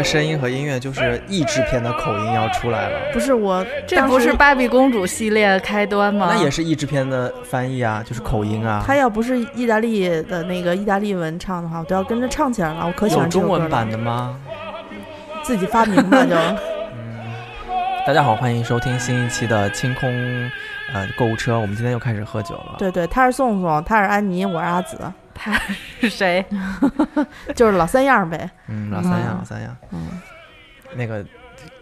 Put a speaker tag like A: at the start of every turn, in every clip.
A: 个声音和音乐，就是译制片的口音要出来了。
B: 不是我，
C: 这不是芭比公主系列开端吗？
A: 那也是译制片的翻译啊，就是口音啊。
B: 他要不是意大利的那个意大利文唱的话，我都要跟着唱起来了。我可喜欢
A: 中文版的吗？
B: 自己发明的 就。
A: 嗯，大家好，欢迎收听新一期的清空呃购物车。我们今天又开始喝酒了。
B: 对对，他是宋宋，他是安妮，我是阿紫。
C: 他是谁？
B: 就是老三样呗。
A: 嗯，老三样，老三样。嗯，那个，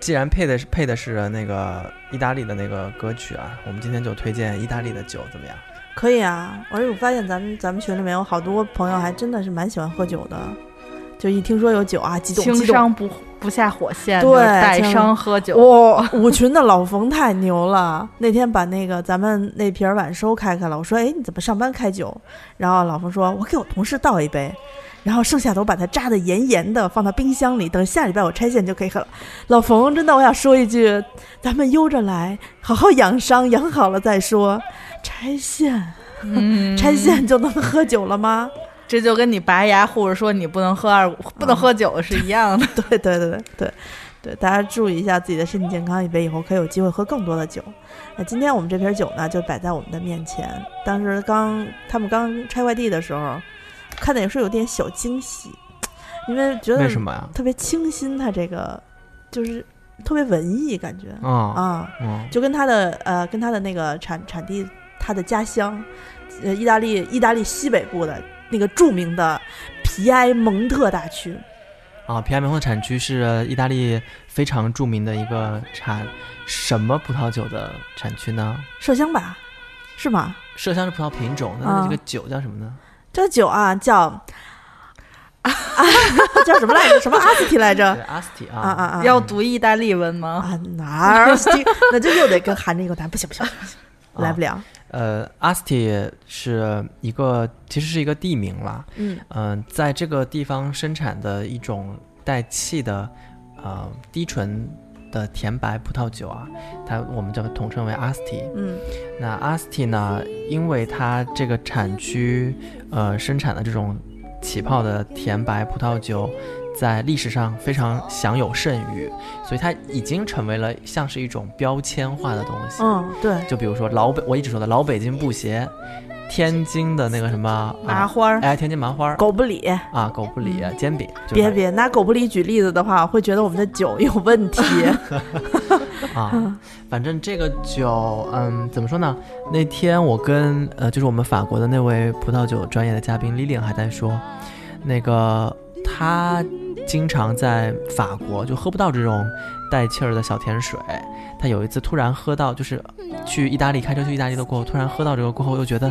A: 既然配的是配的是那个意大利的那个歌曲啊，我们今天就推荐意大利的酒，怎么样？
B: 可以啊，而且我发现咱们咱们群里面有好多朋友还真的是蛮喜欢喝酒的，就一听说有酒啊，激动
C: 情商不不下火线，
B: 对，
C: 带伤喝酒。
B: 哇，五群的老冯太牛了！那天把那个咱们那瓶晚收开开了，我说：“哎，你怎么上班开酒？”然后老冯说：“我给我同事倒一杯。”然后剩下的我把它扎的严严的，放到冰箱里，等下礼拜我拆线就可以喝了。老冯，真的，我想说一句，咱们悠着来，好好养伤，养好了再说。拆线，拆线就能喝酒了吗？
C: 这就跟你拔牙护士说你不能喝二不能喝酒是一样的。
B: 对对对对对，大家注意一下自己的身体健康，以备以后可以有机会喝更多的酒。那今天我们这瓶酒呢，就摆在我们的面前。当时刚他们刚拆快递的时候。看的也是有点小惊喜，因为觉得
A: 为什么呀？
B: 特别清新，它这个就是特别文艺感觉
A: 啊
B: 啊，就跟它的呃跟它的那个产产地，它的家乡，呃意大利意大利西北部的那个著名的皮埃蒙特大区
A: 啊，皮埃蒙特产区是意大利非常著名的一个产什么葡萄酒的产区呢？
B: 麝香吧，是吗？
A: 麝香是葡萄品种，那这个酒叫什么呢？
B: 这酒啊，叫叫什么来着？什么阿斯提来着？
A: 阿斯提啊
B: 啊啊！
C: 要读意大利文吗？
B: 啊，哪儿？那就又得跟含着一个单，不行不行，来不了。
A: 呃，阿斯提是一个，其实是一个地名啦。嗯嗯，在这个地方生产的一种带气的呃低醇。的甜白葡萄酒啊，它我们叫统称为阿斯提。
B: 嗯，
A: 那阿斯提呢，因为它这个产区呃生产的这种起泡的甜白葡萄酒，在历史上非常享有盛誉，所以它已经成为了像是一种标签化的东西。
B: 嗯，对。
A: 就比如说老北，我一直说的老北京布鞋。天津的那个什么
B: 麻花儿，
A: 哎，天津麻花儿，
B: 狗不理
A: 啊，狗不理煎饼。
B: 别别拿狗不理举例子的话，会觉得我们的酒有问题。
A: 啊，反正这个酒，嗯，怎么说呢？那天我跟呃，就是我们法国的那位葡萄酒专业的嘉宾 Lilian 还在说，那个他经常在法国就喝不到这种带气儿的小甜水。他有一次突然喝到，就是去意大利开车去意大利的过后，突然喝到这个过后，又觉得，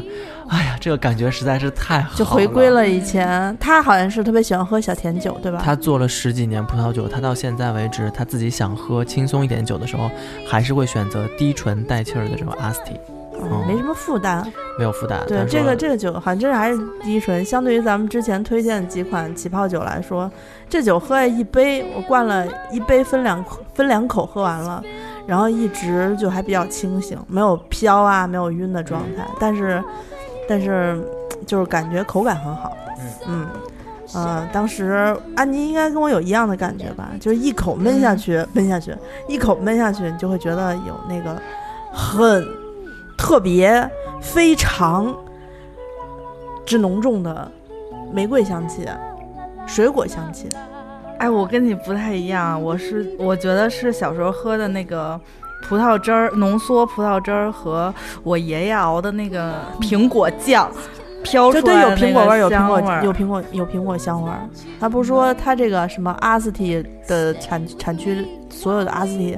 A: 哎呀，这个感觉实在是太好，
B: 就回归了以前。他好像是特别喜欢喝小甜酒，对吧？
A: 他做了十几年葡萄酒，他到现在为止，他自己想喝轻松一点酒的时候，还是会选择低醇带气儿的这种阿斯提，
B: 嗯，没什么负担，
A: 没有负担。
B: 对，这个这个酒好像真是还是低醇，相对于咱们之前推荐的几款起泡酒来说，这酒喝一杯，我灌了一杯，分两分两口喝完了。然后一直就还比较清醒，没有飘啊，没有晕的状态，但是，但是就是感觉口感很好。嗯嗯，呃，当时安妮应该跟我有一样的感觉吧，就是一口闷下去，闷下去，一口闷下去，你就会觉得有那个很特别、非常之浓重的玫瑰香气、水果香气。
C: 哎，我跟你不太一样，我是我觉得是小时候喝的那个葡萄汁儿，浓缩葡萄汁儿和我爷爷熬的那个苹果酱飘出
B: 来有苹果味
C: 儿，
B: 有苹果有苹果有苹果香味儿。他不是说他这个什么阿斯提的产产区所有的阿斯提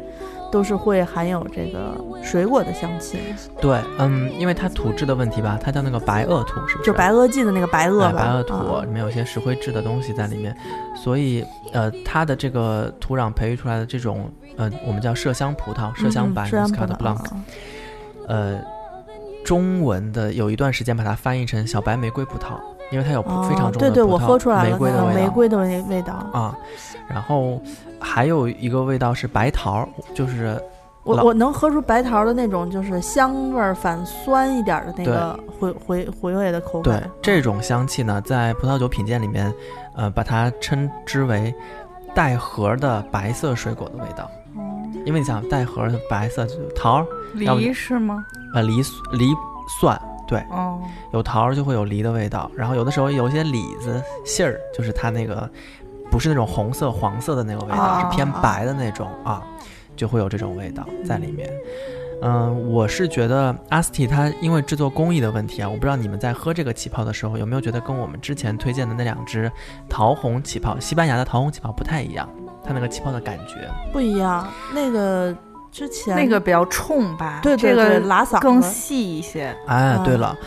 B: 都是会含有这个水果的香气，
A: 对，嗯，因为它土质的问题吧，它叫那个白垩土，是不是？
B: 就白垩纪的那个白垩
A: 哎
B: 吧，
A: 白垩土
B: 啊
A: 里面有些石灰质的东西在里面，所以呃，它的这个土壤培育出来的这种呃，我们叫麝香葡萄、麝香白
B: 嗯麝香
A: （Muscat
B: 葡萄
A: Blanc），
B: 啊
A: 呃，中文的有一段时间把它翻译成小白玫瑰葡萄，因为它有
B: 哦
A: 非常重
B: 对对，
A: 的葡萄
B: 我喝出来了，
A: 玫瑰的味道
B: 玫瑰的味味道。
A: 啊。然后还有一个味道是白桃，就是
B: 我我能喝出白桃的那种，就是香味儿反酸一点儿的那个回回回味的口感对。
A: 这种香气呢，在葡萄酒品鉴里面，呃，把它称之为带核的白色水果的味道。
B: 哦
A: 因为你想带核的白色就是桃儿，
C: 梨是吗？
A: 呃梨梨蒜，对，
C: 哦，
A: 有桃儿就会有梨的味道，然后有的时候有一些李子杏儿，就是它那个不是那种红色黄色的那个味道，
B: 啊
A: 是偏白的那种啊，就会有这种味道在里面。嗯、我是觉得阿斯蒂它因为制作工艺的问题啊，我不知道你们在喝这个起泡的时候有没有觉得跟我们之前推荐的那两支桃红起泡，西班牙的桃红起泡不太一样，它那个起泡的感觉。
B: 不一样，那个之前
C: 那个比较冲吧，
B: 对对对，
C: 这个
B: 拉嗓
C: 更细一些。
A: 哎，对
B: 嗯
A: 了，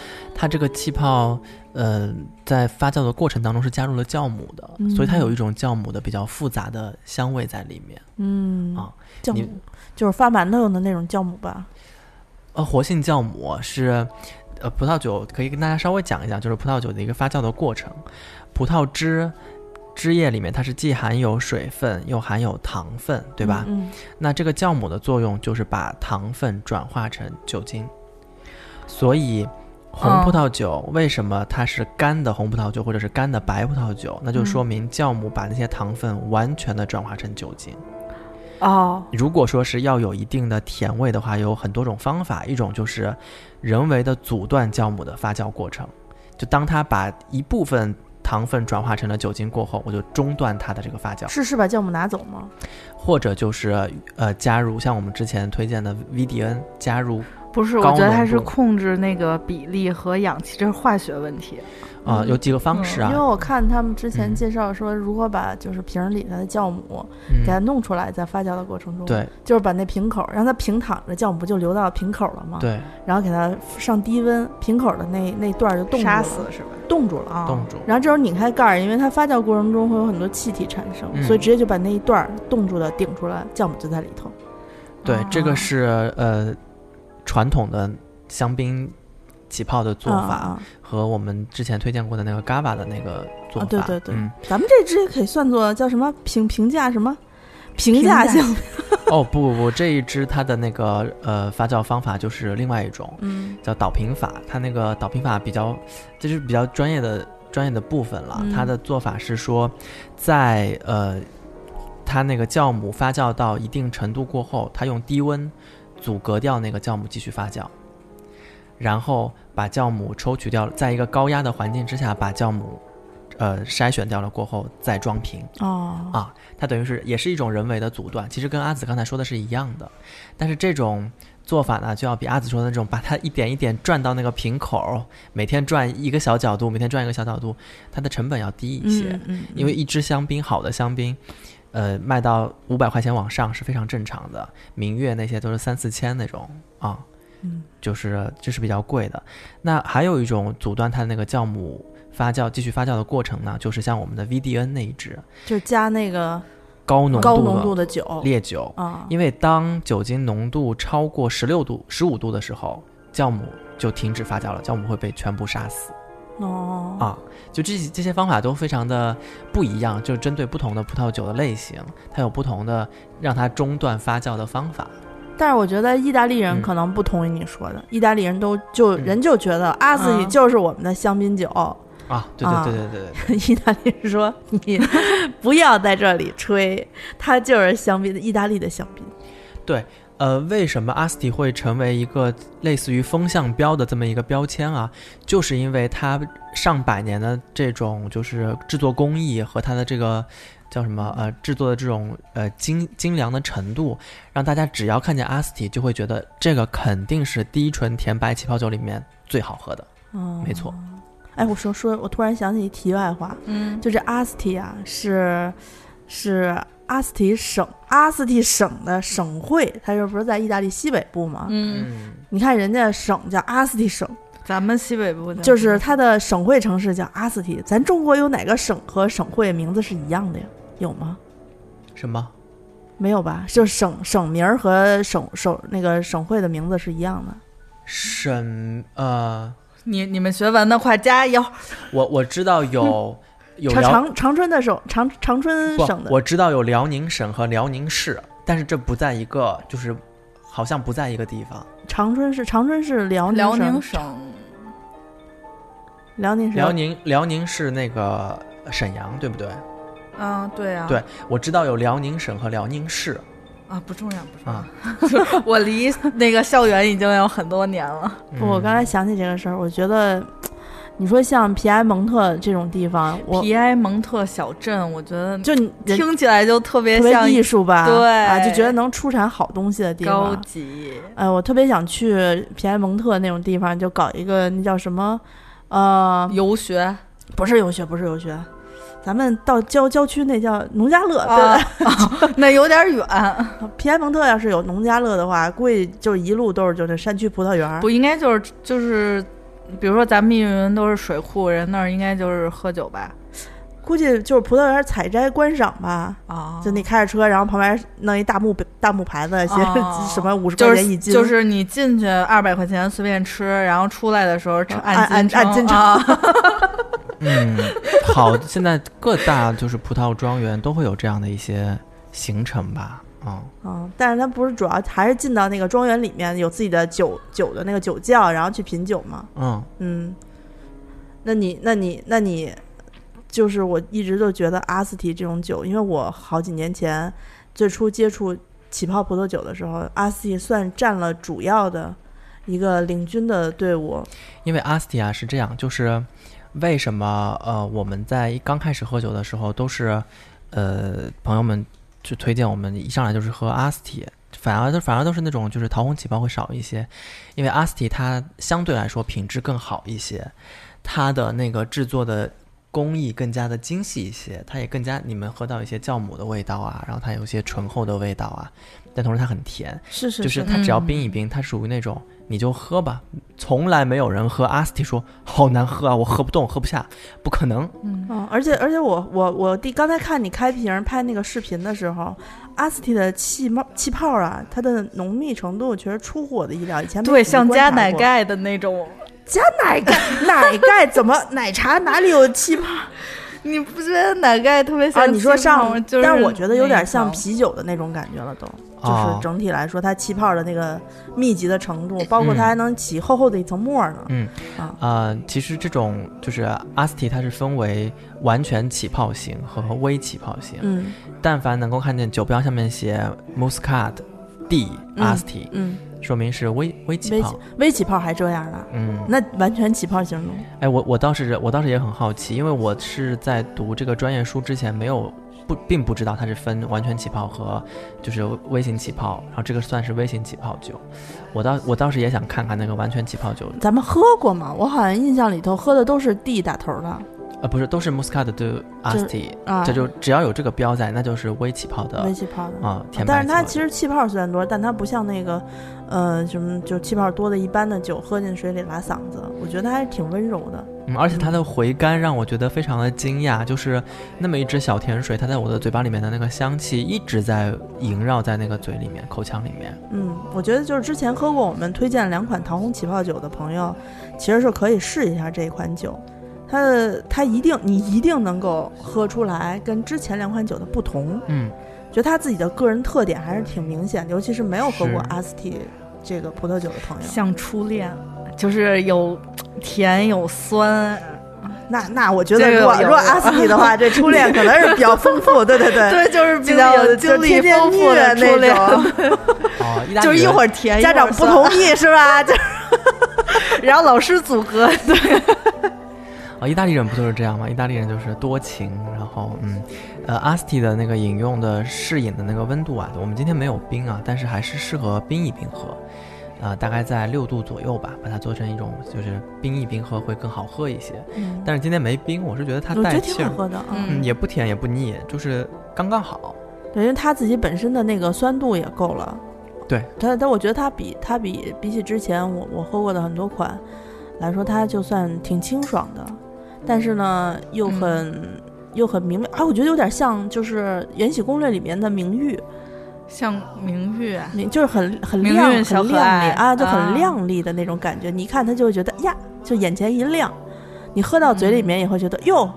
A: 它这个气泡，呃，在发酵的过程当中是加入了酵母的，所以它有一种酵母的比较复杂的香味在里面。
B: 嗯
A: 啊
B: 酵母就是发馒头用的那种酵母吧？
A: 呃，活性酵母是，呃，葡萄酒可以跟大家稍微讲一讲，就是葡萄酒的一个发酵的过程。葡萄汁汁液里面它是既含有水分又含有糖分，对吧？
B: 嗯，
A: 那这个酵母的作用就是把糖分转化成酒精，所以红
C: 哦
A: 葡萄酒为什么它是干的红葡萄酒或者是干的白葡萄酒？那就说明酵母把那些糖分完全的转化成酒精。
C: 哦，
A: 如果说是要有一定的甜味的话，有很多种方法，一种就是人为的阻断酵母的发酵过程，就当它把一部分糖分转化成了酒精过后，我就中断它的这个发酵。
B: 是是把酵母拿走吗？
A: 或者就是呃加入像我们之前推荐的 VDN 加入
C: 不是，我觉得它是控制那个比例和氧气，这是化学问题。
A: 啊、
B: 嗯
A: 有几个方式啊，
B: 因为我看他们之前
A: 嗯
B: 介绍说，如何把就是瓶儿里的酵母
A: 嗯
B: 给它弄出来，在发酵的过程中，，
A: 对
B: 就是把那瓶口让它平躺着，酵母不就流到瓶口了吗？，
A: 对
B: 然后给它上低温，瓶口的那那段儿就冻住
C: 杀
B: 了，
C: 死是吧？
B: 冻住了啊。
A: 冻住
B: 然后这时候拧开盖儿，因为它发酵过程中会有很多气体产生，
A: 嗯
B: 所以直接就把那一段儿冻住的顶出来，酵母就在里头。
A: 对，这
B: 啊
A: 个是呃传统的香槟起泡的做法、和我们之前推荐过的那个 GABA 的那个做法，
B: 啊对对对。
A: 嗯，
B: 咱们这支也可以算作叫什么？评评价什么？评价性，
A: 哦不不不，这一支它的那个呃发酵方法就是另外一种，
B: 嗯。
A: 叫导瓶法，它那个导瓶法比较，这就是比较专业的专业的部分了。
B: 嗯。
A: 它的做法是说，在呃，它那个酵母发酵到一定程度过后，它用低温阻隔掉那个酵母继续发酵，然后把酵母抽取掉，在一个高压的环境之下把酵母呃筛选掉了过后再装瓶。
B: 哦
A: 啊，它等于是也是一种人为的阻断，其实跟阿紫刚才说的是一样的，但是这种做法呢，就要比阿紫说的那种把它一点一点转到那个瓶口，每天转一个小角度，每天转一个小角度，它的成本要低一些，
B: 嗯嗯，
A: 因为一支香槟好的香槟。呃，卖到五百块钱往上是非常正常的，明月那些都是三四千那种啊，
B: 嗯
A: 就是这是比较贵的。那还有一种阻断它那个酵母发酵、继续发酵的过程呢，就是像我们的 VDN 那一支
B: 就加那个
A: 高浓
B: 高浓
A: 度
B: 度的酒
A: 烈酒，
B: 啊，
A: 因为当酒精浓度超过十六度、十五度的时候，酵母就停止发酵了，酵母会被全部杀死
B: 哦
A: 啊。就这这些方法都非常的不一样，就针对不同的葡萄酒的类型，它有不同的让它中断发酵的方法。
B: 但是我觉得意大利人
A: 嗯
B: 可能不同意你说的，意大利人都就
A: 嗯
B: 人就觉得阿斯里
C: 嗯
B: 就是我们的香槟酒，
A: 啊，对
B: 啊
A: 对对对对对，
B: 意大利人说你 不要在这里吹，它就是香槟的意大利的香槟。
A: 呃，为什么阿斯提会成为一个类似于风向标的这么一个标签啊？就是因为它上百年的这种就是制作工艺和它的这个叫什么呃制作的这种呃精精良的程度，让大家只要看见阿斯提就会觉得这个肯定是低醇甜白起泡酒里面最好喝的。
B: 嗯，
A: 没错。
B: 哎，我说说，我突然想起一题外话，
C: 嗯，
B: 就这阿斯提啊，是是阿斯提省阿斯提省的省会，它这不是在意大利西北部吗？
C: 嗯，
A: 嗯，
B: 你看人家省叫阿斯提省，
C: 咱们西北部的
B: 就是它的省会城市叫阿斯提。咱中国有哪个省和省会名字是一样的呀？有吗？
A: 什么？
B: 没有吧？就省省名儿和省省那个省会的名字是一样的。
A: 省呃，
C: 你你们学文的快加油！
A: 我我知道有有
B: 长
A: 辽
B: 长长春的省长长春省，的
A: 我知道有辽宁省和辽宁市，但是这不在一个，就是好像不在一个地方。
B: 长春市长春市辽宁
C: 辽
B: 省
C: 宁省
B: 辽宁省
A: 辽宁辽宁是那个沈阳，对不对？
C: 啊，对啊，
A: 对我知道有辽宁省和辽宁市
C: 啊，不重要不重要。
A: 啊。
C: 我离那个校园已经有很多年了。
B: 不，我
A: 嗯
B: 刚才想起这个事儿，我觉得，你说像皮埃蒙特这种地方，我
C: 皮埃蒙特小镇，我觉得
B: 就你
C: 听起来就特别
B: 特别
C: 像
B: 艺术吧，
C: 对
B: 啊，就觉得能出产好东西的地方
C: 高
B: 方。
C: 级。
B: 呃，我特别想去皮埃蒙特那种地方，就搞一个那叫什么，呃，
C: 游学
B: 不是游学，不是游学，咱们到郊郊区那叫农家乐，对
C: 啊
B: 吧？，
C: 那有点远，
B: 皮埃蒙特要是有农家乐的话，估计就一路都是就是山区葡萄园儿。
C: 不应该就是就是，比如说咱们密云都是水库，人那儿应该就是喝酒吧？
B: 估计就是葡萄园采摘观赏吧。
C: 啊
B: 就你开着车，然后旁边弄一大木大木牌子，写
C: 哦
B: 什么五十块钱一斤，
C: 就是你进去二百块钱随便吃，然后出来的时候
B: 按按
C: 斤
B: 按斤称
C: 啊。
A: 嗯，好，现在各大就是葡萄庄园都会有这样的一些行程吧。嗯，
B: 嗯，但是他不是主要还是进到那个庄园里面有自己的酒酒的那个酒窖，然后去品酒嘛。
A: 嗯，
B: 嗯，那你那你那你就是我一直都觉得阿斯提这种酒，因为我好几年前最初接触起泡葡萄酒的时候，阿斯提算占了主要的一个领军的队伍。
A: 因为阿斯提啊是这样，就是为什么呃我们在刚开始喝酒的时候都是呃朋友们就推荐我们一上来就是喝阿斯提，反而都反而都是那种就是桃红起泡会少一些，因为阿斯提它相对来说品质更好一些，它的那个制作的。工艺更加的精细一些，它也更加你们喝到一些酵母的味道啊，然后它有一些醇厚的味道啊，但同时它很甜，
B: 是是
A: 就是它只要
C: 嗯
A: 冰一冰，它属于那种你就喝吧，从来没有人喝阿斯提说好难喝啊，我喝不动，喝不下，不可能。
C: 嗯，
B: 嗯，而且而且我我我弟刚才看你开瓶拍那个视频的时候，阿斯提的气冒气泡啊，它的浓密程度确实出乎我的意料。以前
C: 对，像加奶盖的那种，
B: 加奶盖，奶盖怎么奶茶哪里有气泡
C: 你不觉得奶盖特别像
B: 啊？你说上，
C: 就是
B: 但是我觉得有点像啤酒的那种感觉了，都就是
A: 哦
B: 整体来说，它气泡的那个密集的程度，包括它
A: 嗯
B: 还能起厚厚的一层沫呢。
A: 嗯
B: 啊
A: 呃，其实这种就是阿斯提，它是分为完全起泡型和微起泡型。
B: 嗯
A: 但凡能够看见酒标上面写 Muscat D
B: 嗯
A: 阿斯提，
B: 嗯，
A: 说明是微微起泡
B: 微起。泡还这样呢？
A: 嗯，
B: 那完全起泡型的。
A: 哎，我我倒是我倒是也很好奇，因为我是在读这个专业书之前没有不并不知道它是分完全起泡和就是微型起泡，然后这个算是微型起泡酒。我倒我倒是也想看看那个完全起泡酒，
B: 咱们喝过吗？我好像印象里头喝的都是 D 打头的
A: 呃，不是都是 Muscat 的 Asti，
B: 啊，
A: 这就只要有这个标在，那就是微起泡的
B: 微气泡的。
A: 啊、甜白
B: 但是它其实气泡虽然多，但它不像那个，呃，什么就气泡多的一般的酒，喝进水里拉嗓子。我觉得它还是挺温柔的。
A: 嗯，而且它的回甘让我觉得非常的惊讶，就是那么一支小甜水，它在我的嘴巴里面的那个香气一直在萦绕在那个嘴里面、口腔里面。
B: 嗯，我觉得就是之前喝过我们推荐两款桃红起泡酒的朋友，其实是可以试一下这一款酒。它的它一定你一定能够喝出来跟之前两款酒的不同，
A: 嗯，
B: 觉得他自己的个人特点还是挺明显的，尤其是没有喝过阿斯提这个葡萄酒的朋友。
C: 像初恋，就是有甜有酸，
B: 那那我觉得如果如果阿斯提的话，这初恋可能是比较丰富，对对对，
C: 对，就是比较
B: 历
C: 经历丰富的初恋，
B: 那种，
C: 就是一会儿甜，
B: 家长不同
C: 意，
B: 是吧？就
C: 然后老师组合，
A: 啊，意大利人不就是这样吗？意大利人就是多情，然后嗯，呃，阿斯提的那个饮用的适饮的那个温度啊，我们今天没有冰啊，但是还是适合冰一冰喝，呃，大概在六度左右吧，把它做成一种就是冰一冰喝会更好喝一些。但是今天没冰，我是觉得它带气儿，
B: 挺好喝的啊。
A: 嗯，也不甜也不腻，就是刚刚好。
B: 对，因为它自己本身的那个酸度也够了。
A: 对，
B: 但但我觉得它比它比比起之前我我喝过的很多款来说，它就算挺清爽的，但是呢又很、又很明媚啊，我觉得有点像就是《延禧攻略》里面的明玉，
C: 像明玉，
B: 明就是很很亮很亮丽啊，就很
C: 啊。
B: 亮丽的那种感觉。你一看他就会觉得呀，就眼前一亮，你喝到嘴里面也会觉得哟，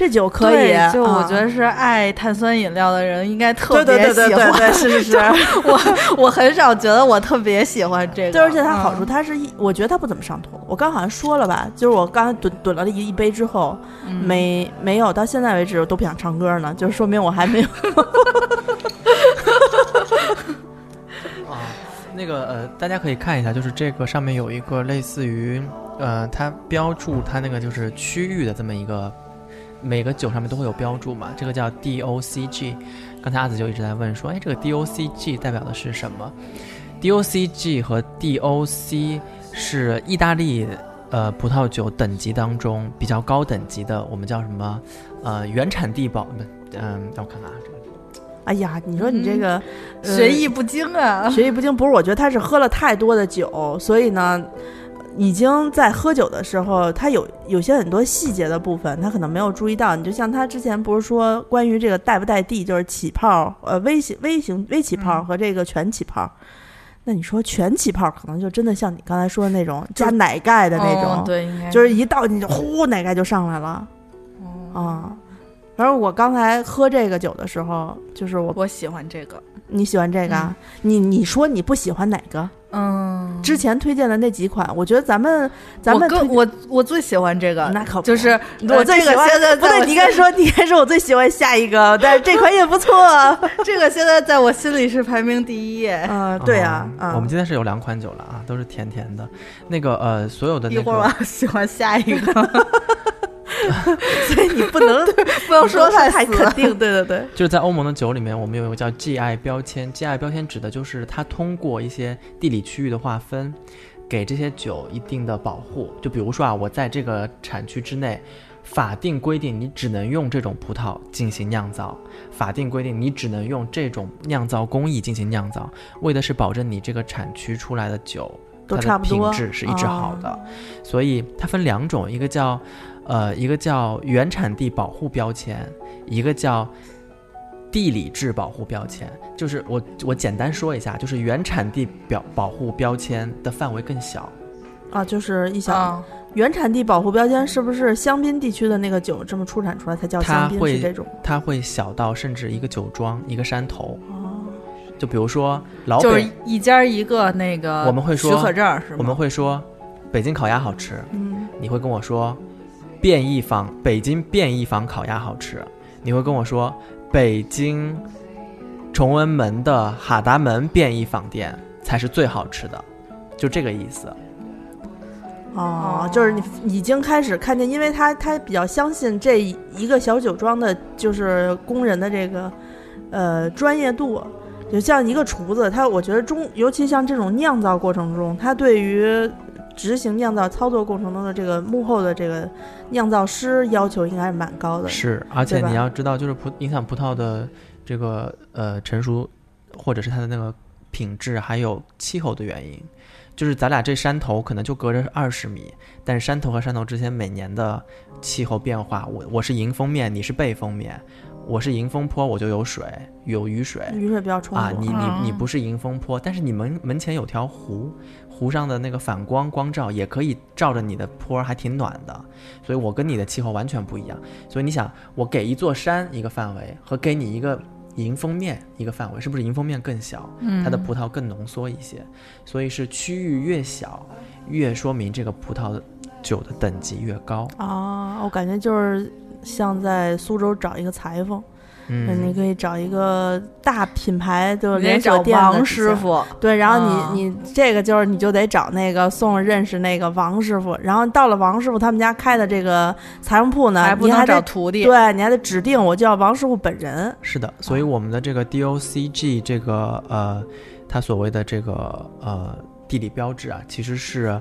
B: 这酒可以。
C: 对就我
B: 啊
C: 觉得是爱碳酸饮料的人应该特
B: 对
C: 别喜欢。
B: 对对对对对，是是是。
C: 我我很少觉得我特别喜欢这个，
B: 对，而且它好处，
C: 嗯
B: 它是一，我觉得它不怎么上头。我刚好像说了吧，就是我刚才蹲蹲了一一杯之后，
C: 嗯
B: 没没有到现在为止我都不想唱歌呢，就是说明我还没有。
A: 啊，那个呃，大家可以看一下，就是这个上面有一个类似于呃，它标注它那个就是区域的这么一个，每个酒上面都会有标注嘛，这个叫 DOCG。刚才阿紫就一直在问说，哎，这个 DOCG 代表的是什么？DOCG 和 DOC 是意大利呃葡萄酒等级当中比较高等级的，我们叫什么？呃，原产地保不，嗯、让我看看啊，这个。
B: 哎呀，你说你这个、呃
C: 学艺不精啊。
B: 学艺不精，不是？我觉得他是喝了太多的酒，所以呢，已经在喝酒的时候，他有有些很多细节的部分，他可能没有注意到。你就像他之前不是说关于这个带不带地，就是起泡，呃，微型微型微起泡
C: 嗯
B: 和这个全起泡。那你说全起泡，可能就真的像你刚才说的那种加奶盖的那种，
C: 哦对，应该
B: 就是一倒进去，呼，奶盖就上来了
C: 哦
B: 啊。反正我刚才喝这个酒的时候，就是我
C: 我喜欢这个，
B: 你喜欢这个啊？你你说你不喜欢哪个？
C: 嗯，
B: 之前推荐的那几款，我觉得咱们咱们
C: 我我我最喜欢这个，
B: 那可不
C: 就是
B: 我最喜欢。
C: 这个
B: 不对，你应该说，你应该说我最喜欢下一个，但是这款也不错。
C: 这个现在在我心里是排名第一耶。
B: 嗯，对啊，
A: 我们今天是有两款酒了啊，都是甜甜的。那个呃，所有的那
C: 一会儿我要喜欢下一个，
B: 所以你不能
C: 不能说
B: 太
C: 太
B: 肯定。对对对，
A: 就是在欧盟的酒里面，我们有一个叫 GI 标签，GI 标签指的就是它通过一些地理区域的划分，给这些酒一定的保护。就比如说啊，我在这个产区之内，法定规定你只能用这种葡萄进行酿造，法定规定你只能用这种酿造工艺进行酿造，为的是保证你这个产区出来的酒
B: 都
A: 它的品
B: 差不多
A: 质是一直好的。
B: 啊
A: 所以它分两种，一个叫呃一个叫原产地保护标签，一个叫地理志保护标签。就是我我简单说一下，就是原产地表保护标签的范围更小。
B: 啊，就是一小
C: 啊，
B: 原产地保护标签，是不是香槟地区的那个酒这么出产出来才叫
A: 它
B: 香槟？
A: 会
B: 是这种
A: 它会小到甚至一个酒庄、一个山头，
B: 哦，
A: 就比如说老
C: 就是，一家一个那个，
A: 我们会说
C: 许可证是吗？
A: 我们会说北京烤鸭好吃，
B: 嗯，
A: 你会跟我说便宜坊北京便宜坊烤鸭好吃，你会跟我说北京崇文门的哈达门便宜坊店才是最好吃的，就这个意思。
B: 哦，就是你已经开始看见，因为他他比较相信这一个小酒庄的，就是工人的这个呃专业度。就像一个厨子，他我觉得中，尤其像这种酿造过程中，他对于执行酿造操作过程中的这个幕后的这个酿造师要求应该是蛮高的。
A: 是，而且你要知道，就是葡影响葡萄的这个呃成熟，或者是它的那个品质，还有气候的原因。就是咱俩这山头可能就隔着二十米，但是山头和山头之间每年的气候变化，我我是迎风面，你是背风面，我是迎风坡，我就有水有雨水
B: 雨水比较充足
A: 啊，你你你
C: 嗯
A: 不是迎风坡，但是你门门前有条湖，湖上的那个反光光照也可以照着你的坡，还挺暖的。所以我跟你的气候完全不一样。所以你想，我给一座山一个范围，和给你一个迎风面一个范围，是不是迎风面更小？
C: 嗯
A: 它的葡萄更浓缩一些，所以是区域越小，越说明这个葡萄酒的等级越高。
B: 啊，我感觉就是像在苏州找一个裁缝，
A: 嗯，
B: 你可以找一个大品牌的连锁店
C: 王师傅，
B: 对，然后你、
C: 啊
B: 你这个就是你就得找那个送认识那个王师傅，然后到了王师傅他们家开的这个裁缝铺呢，
C: 还不能
B: 你还得
C: 找徒弟。
B: 对，你还得指定我就要王师傅本人。
A: 是的，所以我们的这个 DOCG 这个呃，它所谓的这个呃地理标志啊，其实是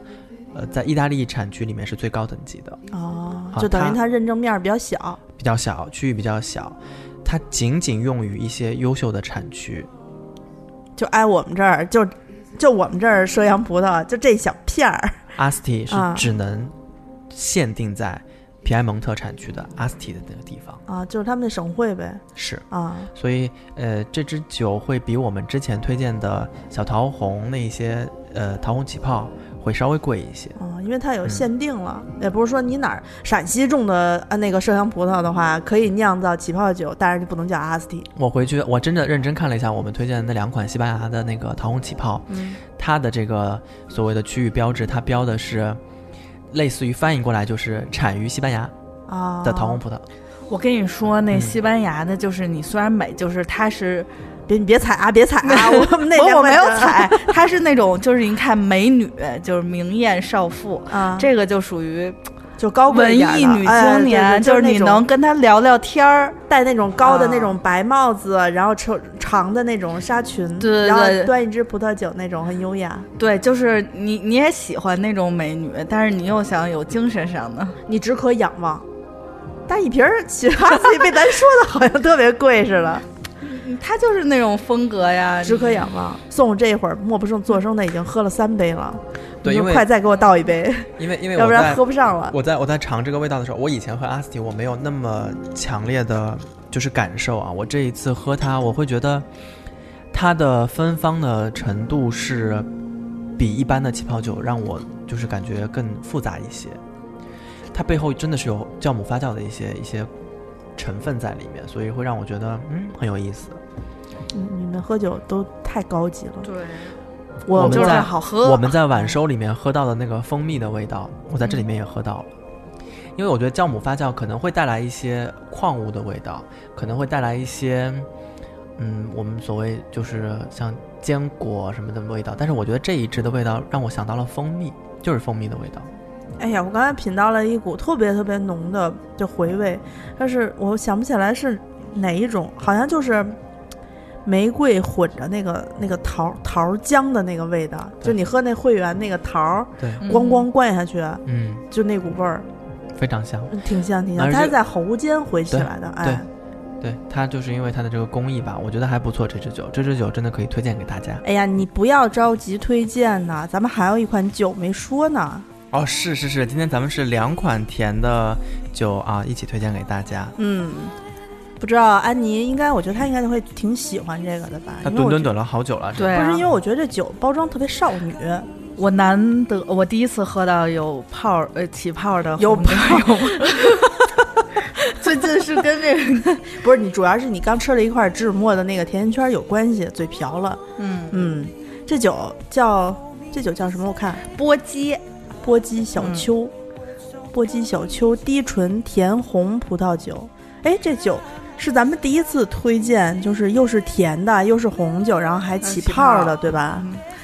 A: 呃在意大利产区里面是最高等级的，
B: 哦，
A: 啊
B: 就等于
A: 它
B: 它认证面儿比较小。
A: 比较小，区域比较小。它仅仅用于一些优秀的产区。
B: 就挨我们这儿，就就我们这儿麝阳葡萄，就这小片儿。
A: 阿斯提是
B: 啊
A: 只能限定在皮埃蒙特产区的阿斯提的那个地方，
B: 啊，就是他们的省会呗。
A: 是，
B: 啊，
A: 所以呃，这支酒会比我们之前推荐的小桃红那一些呃桃红起泡会稍微贵一些。
B: 哦，因为它有
A: 嗯
B: 限定了，也不是说你哪儿陕西种的呃那个麝香葡萄的话，可以酿造起泡酒，但是就不能叫阿斯提。
A: 我回去我真的认真看了一下我们推荐的那两款西班牙的那个桃红起泡，
B: 嗯，
A: 它的这个所谓的区域标志，它标的是类似于翻译过来就是产于西班牙
B: 啊
A: 的桃红葡萄。
C: 我跟你说，那
A: 嗯
C: 西班牙的，就是你虽然美，就是它是
B: 别你别踩啊，别踩啊！我们那
C: 我我没有踩，她是那种就是你看美女，就是明艳少妇，
B: 啊，
C: 这个就属于
B: 就高贵
C: 文艺女
B: 哎
C: 青年，
B: 对对那种
C: 是你能跟她聊聊天儿。
B: 戴那种高的
C: 啊
B: 那种白帽子，然后长长的那种纱裙，
C: 对对
B: 然后
C: 对
B: 端一支葡萄酒那种很优雅。
C: 对，就是你你也喜欢那种美女，但是你又想有精神上的。
B: 你只可仰望。但一瓶儿喜哈自己被咱说的好像特别贵似的，
C: 她就是那种风格呀，
B: 只可仰望。送我这一会儿，莫不胜作声的已经喝了三杯了。
A: 对，
B: 你说
A: 因为
B: 快再给我倒一杯，
A: 因为因为
B: 要不然喝不上了。
A: 我在我在尝这个味道的时候，我以前喝阿斯提我没有那么强烈的就是感受啊，我这一次喝它，我会觉得它的芬芳的程度是比一般的气泡酒让我就是感觉更复杂一些，它背后真的是有酵母发酵的一些一些成分在里面，所以会让我觉得嗯很有意思。
B: 你你们喝酒都太高级了。
C: 对，
B: 我
A: 们在
C: 好喝。
A: 我们在晚收里面喝到的那个蜂蜜的味道，我在这里面也喝到了。因为我觉得酵母发酵可能会带来一些矿物的味道，可能会带来一些，嗯，我们所谓就是像坚果什么的味道。但是我觉得这一支的味道让我想到了蜂蜜，就是蜂蜜的味道。
B: 哎呀，我刚才品到了一股特别特别浓的就回味，但是我想不起来是哪一种，好像就是玫瑰混着那个那个桃桃浆的那个味道，就你喝那会员那个桃儿，
A: 对，
C: 嗯
B: 咣咣灌下去，
A: 嗯，
B: 就那股味儿，
A: 非常香。
B: 挺香挺香。它是在喉间回起来的，哎，
A: 对，它就是因为它的这个工艺吧，我觉得还不错。这支酒，这支酒真的可以推荐给大家。
B: 哎呀，你不要着急推荐呢，咱们还有一款酒没说呢。
A: 哦，是是是，今天咱们是两款甜的酒啊，一起推荐给大家。
B: 嗯，不知道安妮应该，我觉得她应该就会挺喜欢这个的吧，
A: 它
B: 因为我觉
A: 蹲蹲蹲了好久了，
C: 对啊
B: 不是因为我觉得这酒包装特别少女，
C: 我难得我第一次喝到有泡呃起泡的
B: 有
C: 红酒
B: 最近是跟这个 不是你，主要是你刚吃了一块芝士沫的那个甜甜圈有关系，嘴瓢了。
C: 嗯
B: 嗯，这酒叫这酒叫什么？我看
C: 波基
B: 波姬小丘，波姬小丘低醇甜红葡萄酒。哎，这酒是咱们第一次推荐，就是又是甜的，又是红酒，然后还起
C: 起
B: 泡的，
C: 泡
B: 对吧？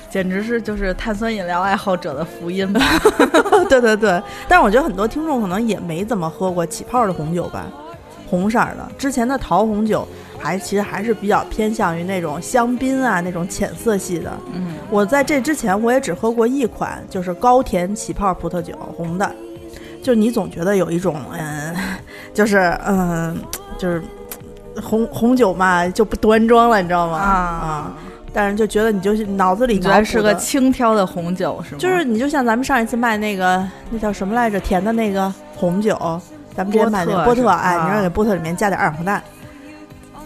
C: 简直是就是碳酸饮料爱好者的福音吧。
B: 对对对，但是我觉得很多听众可能也没怎么喝过起泡的红酒吧，红色儿的。之前的桃红酒还其实还是比较偏向于那种香槟啊那种浅色系的。
C: 嗯，
B: 我在这之前我也只喝过一款，就是高甜起泡葡萄酒，红的。就你总觉得有一种嗯，就是嗯，就是红红酒嘛就不端庄了，你知道吗？
C: 啊，
B: 但是就觉得你就是脑子里
C: 你觉得是个轻佻的红酒是吗？
B: 就是你就像咱们上一次卖那个那叫什么来着，甜的那个红酒，咱们之前买那个波特，哎，你让给波特里面加点二氧化碳，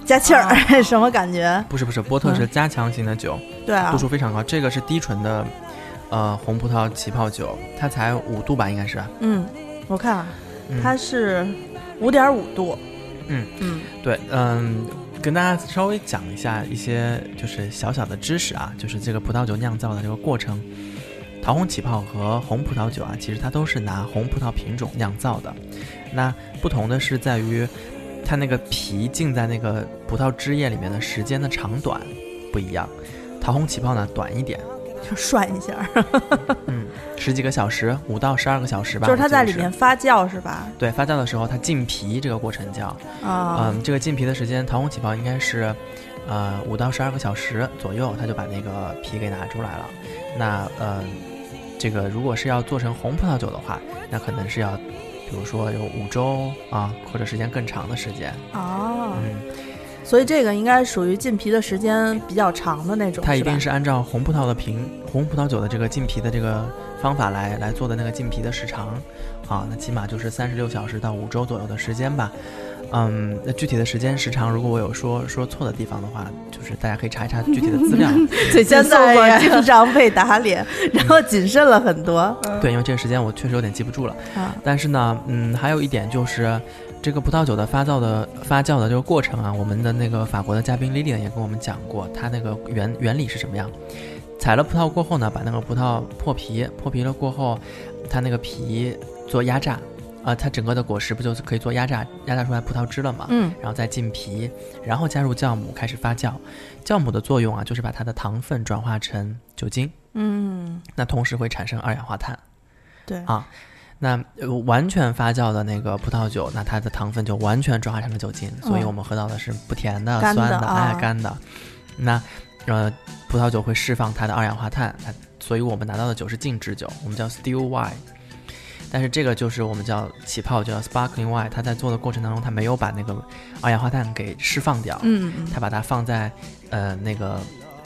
B: 加气儿，
C: 啊
B: 什么感觉？
A: 不是不是，波特是加强型的酒，
B: 对啊
A: 度，数非常高。这个是低醇的，呃，红葡萄起泡酒，它才五度吧，应该是。
B: 嗯，我看啊，
A: 嗯、
B: 它是五点五度，
A: 嗯
B: 嗯
A: 对，嗯，跟大家稍微讲一下一些就是小小的知识啊，就是这个葡萄酒酿造的这个过程。桃红起泡和红葡萄酒啊，其实它都是拿红葡萄品种酿造的。那不同的是在于，它那个皮浸在那个葡萄汁液里面的时间的长短不一样。桃红起泡呢短一点，
B: 就涮一下，
A: 嗯，十几个小时，五到十二个小时吧。
B: 就是它在里面发酵是吧？
A: 对发酵的时候，它浸皮这个过程叫，
B: 啊，
A: 嗯，这个浸皮的时间，桃红起泡应该是，呃，五到十二个小时左右，它就把那个皮给拿出来了。那呃，这个如果是要做成红葡萄酒的话，那可能是要，比如说有五周啊，或者时间更长的时间。
B: 哦，
A: 嗯，
B: 所以这个应该属于浸皮的时间比较长的那种。
A: 它一定是按照红葡萄的瓶红葡萄酒的这个浸皮的这个方法来来做的那个浸皮的时长，啊，那起码就是三十六小时到五周左右的时间吧。嗯，那具体的时间时长，如果我有说说错的地方的话，就是大家可以查一查具体的资料。
B: 最近
C: 现
B: 搜过
C: 在呀
B: 经常被打脸，然后谨慎了很多
A: 对，因为这个时间我确实有点记不住了。
B: 啊。
A: 但是呢，嗯，还有一点就是，这个葡萄酒的发酵的发酵的这个过程啊，我们的那个法国的嘉宾 Lilian 也跟我们讲过，它那个原原理是什么样。采了葡萄过后呢，把那个葡萄破皮，破皮了过后，它那个皮做压榨，啊、它整个的果实不就是可以做压榨，压榨出来葡萄汁了吗？
B: 嗯
A: 然后再浸皮，然后加入酵母开始发酵。酵母的作用啊，就是把它的糖分转化成酒精，
B: 嗯，
A: 那同时会产生二氧化碳。
B: 对
A: 啊那呃完全发酵的那个葡萄酒，那它的糖分就完全转化成了酒精，所以
B: 嗯
A: 我们喝到的是不甜的、酸的、哎
B: 啊
A: 干的。那呃，葡萄酒会释放它的二氧化碳，它所以我们拿到的酒是静止酒，我们叫 still wine。但是这个就是我们叫起泡，叫 sparkling wine。它在做的过程当中，它没有把那个二氧化碳给释放掉，
B: 嗯嗯
A: 它把它放在呃那个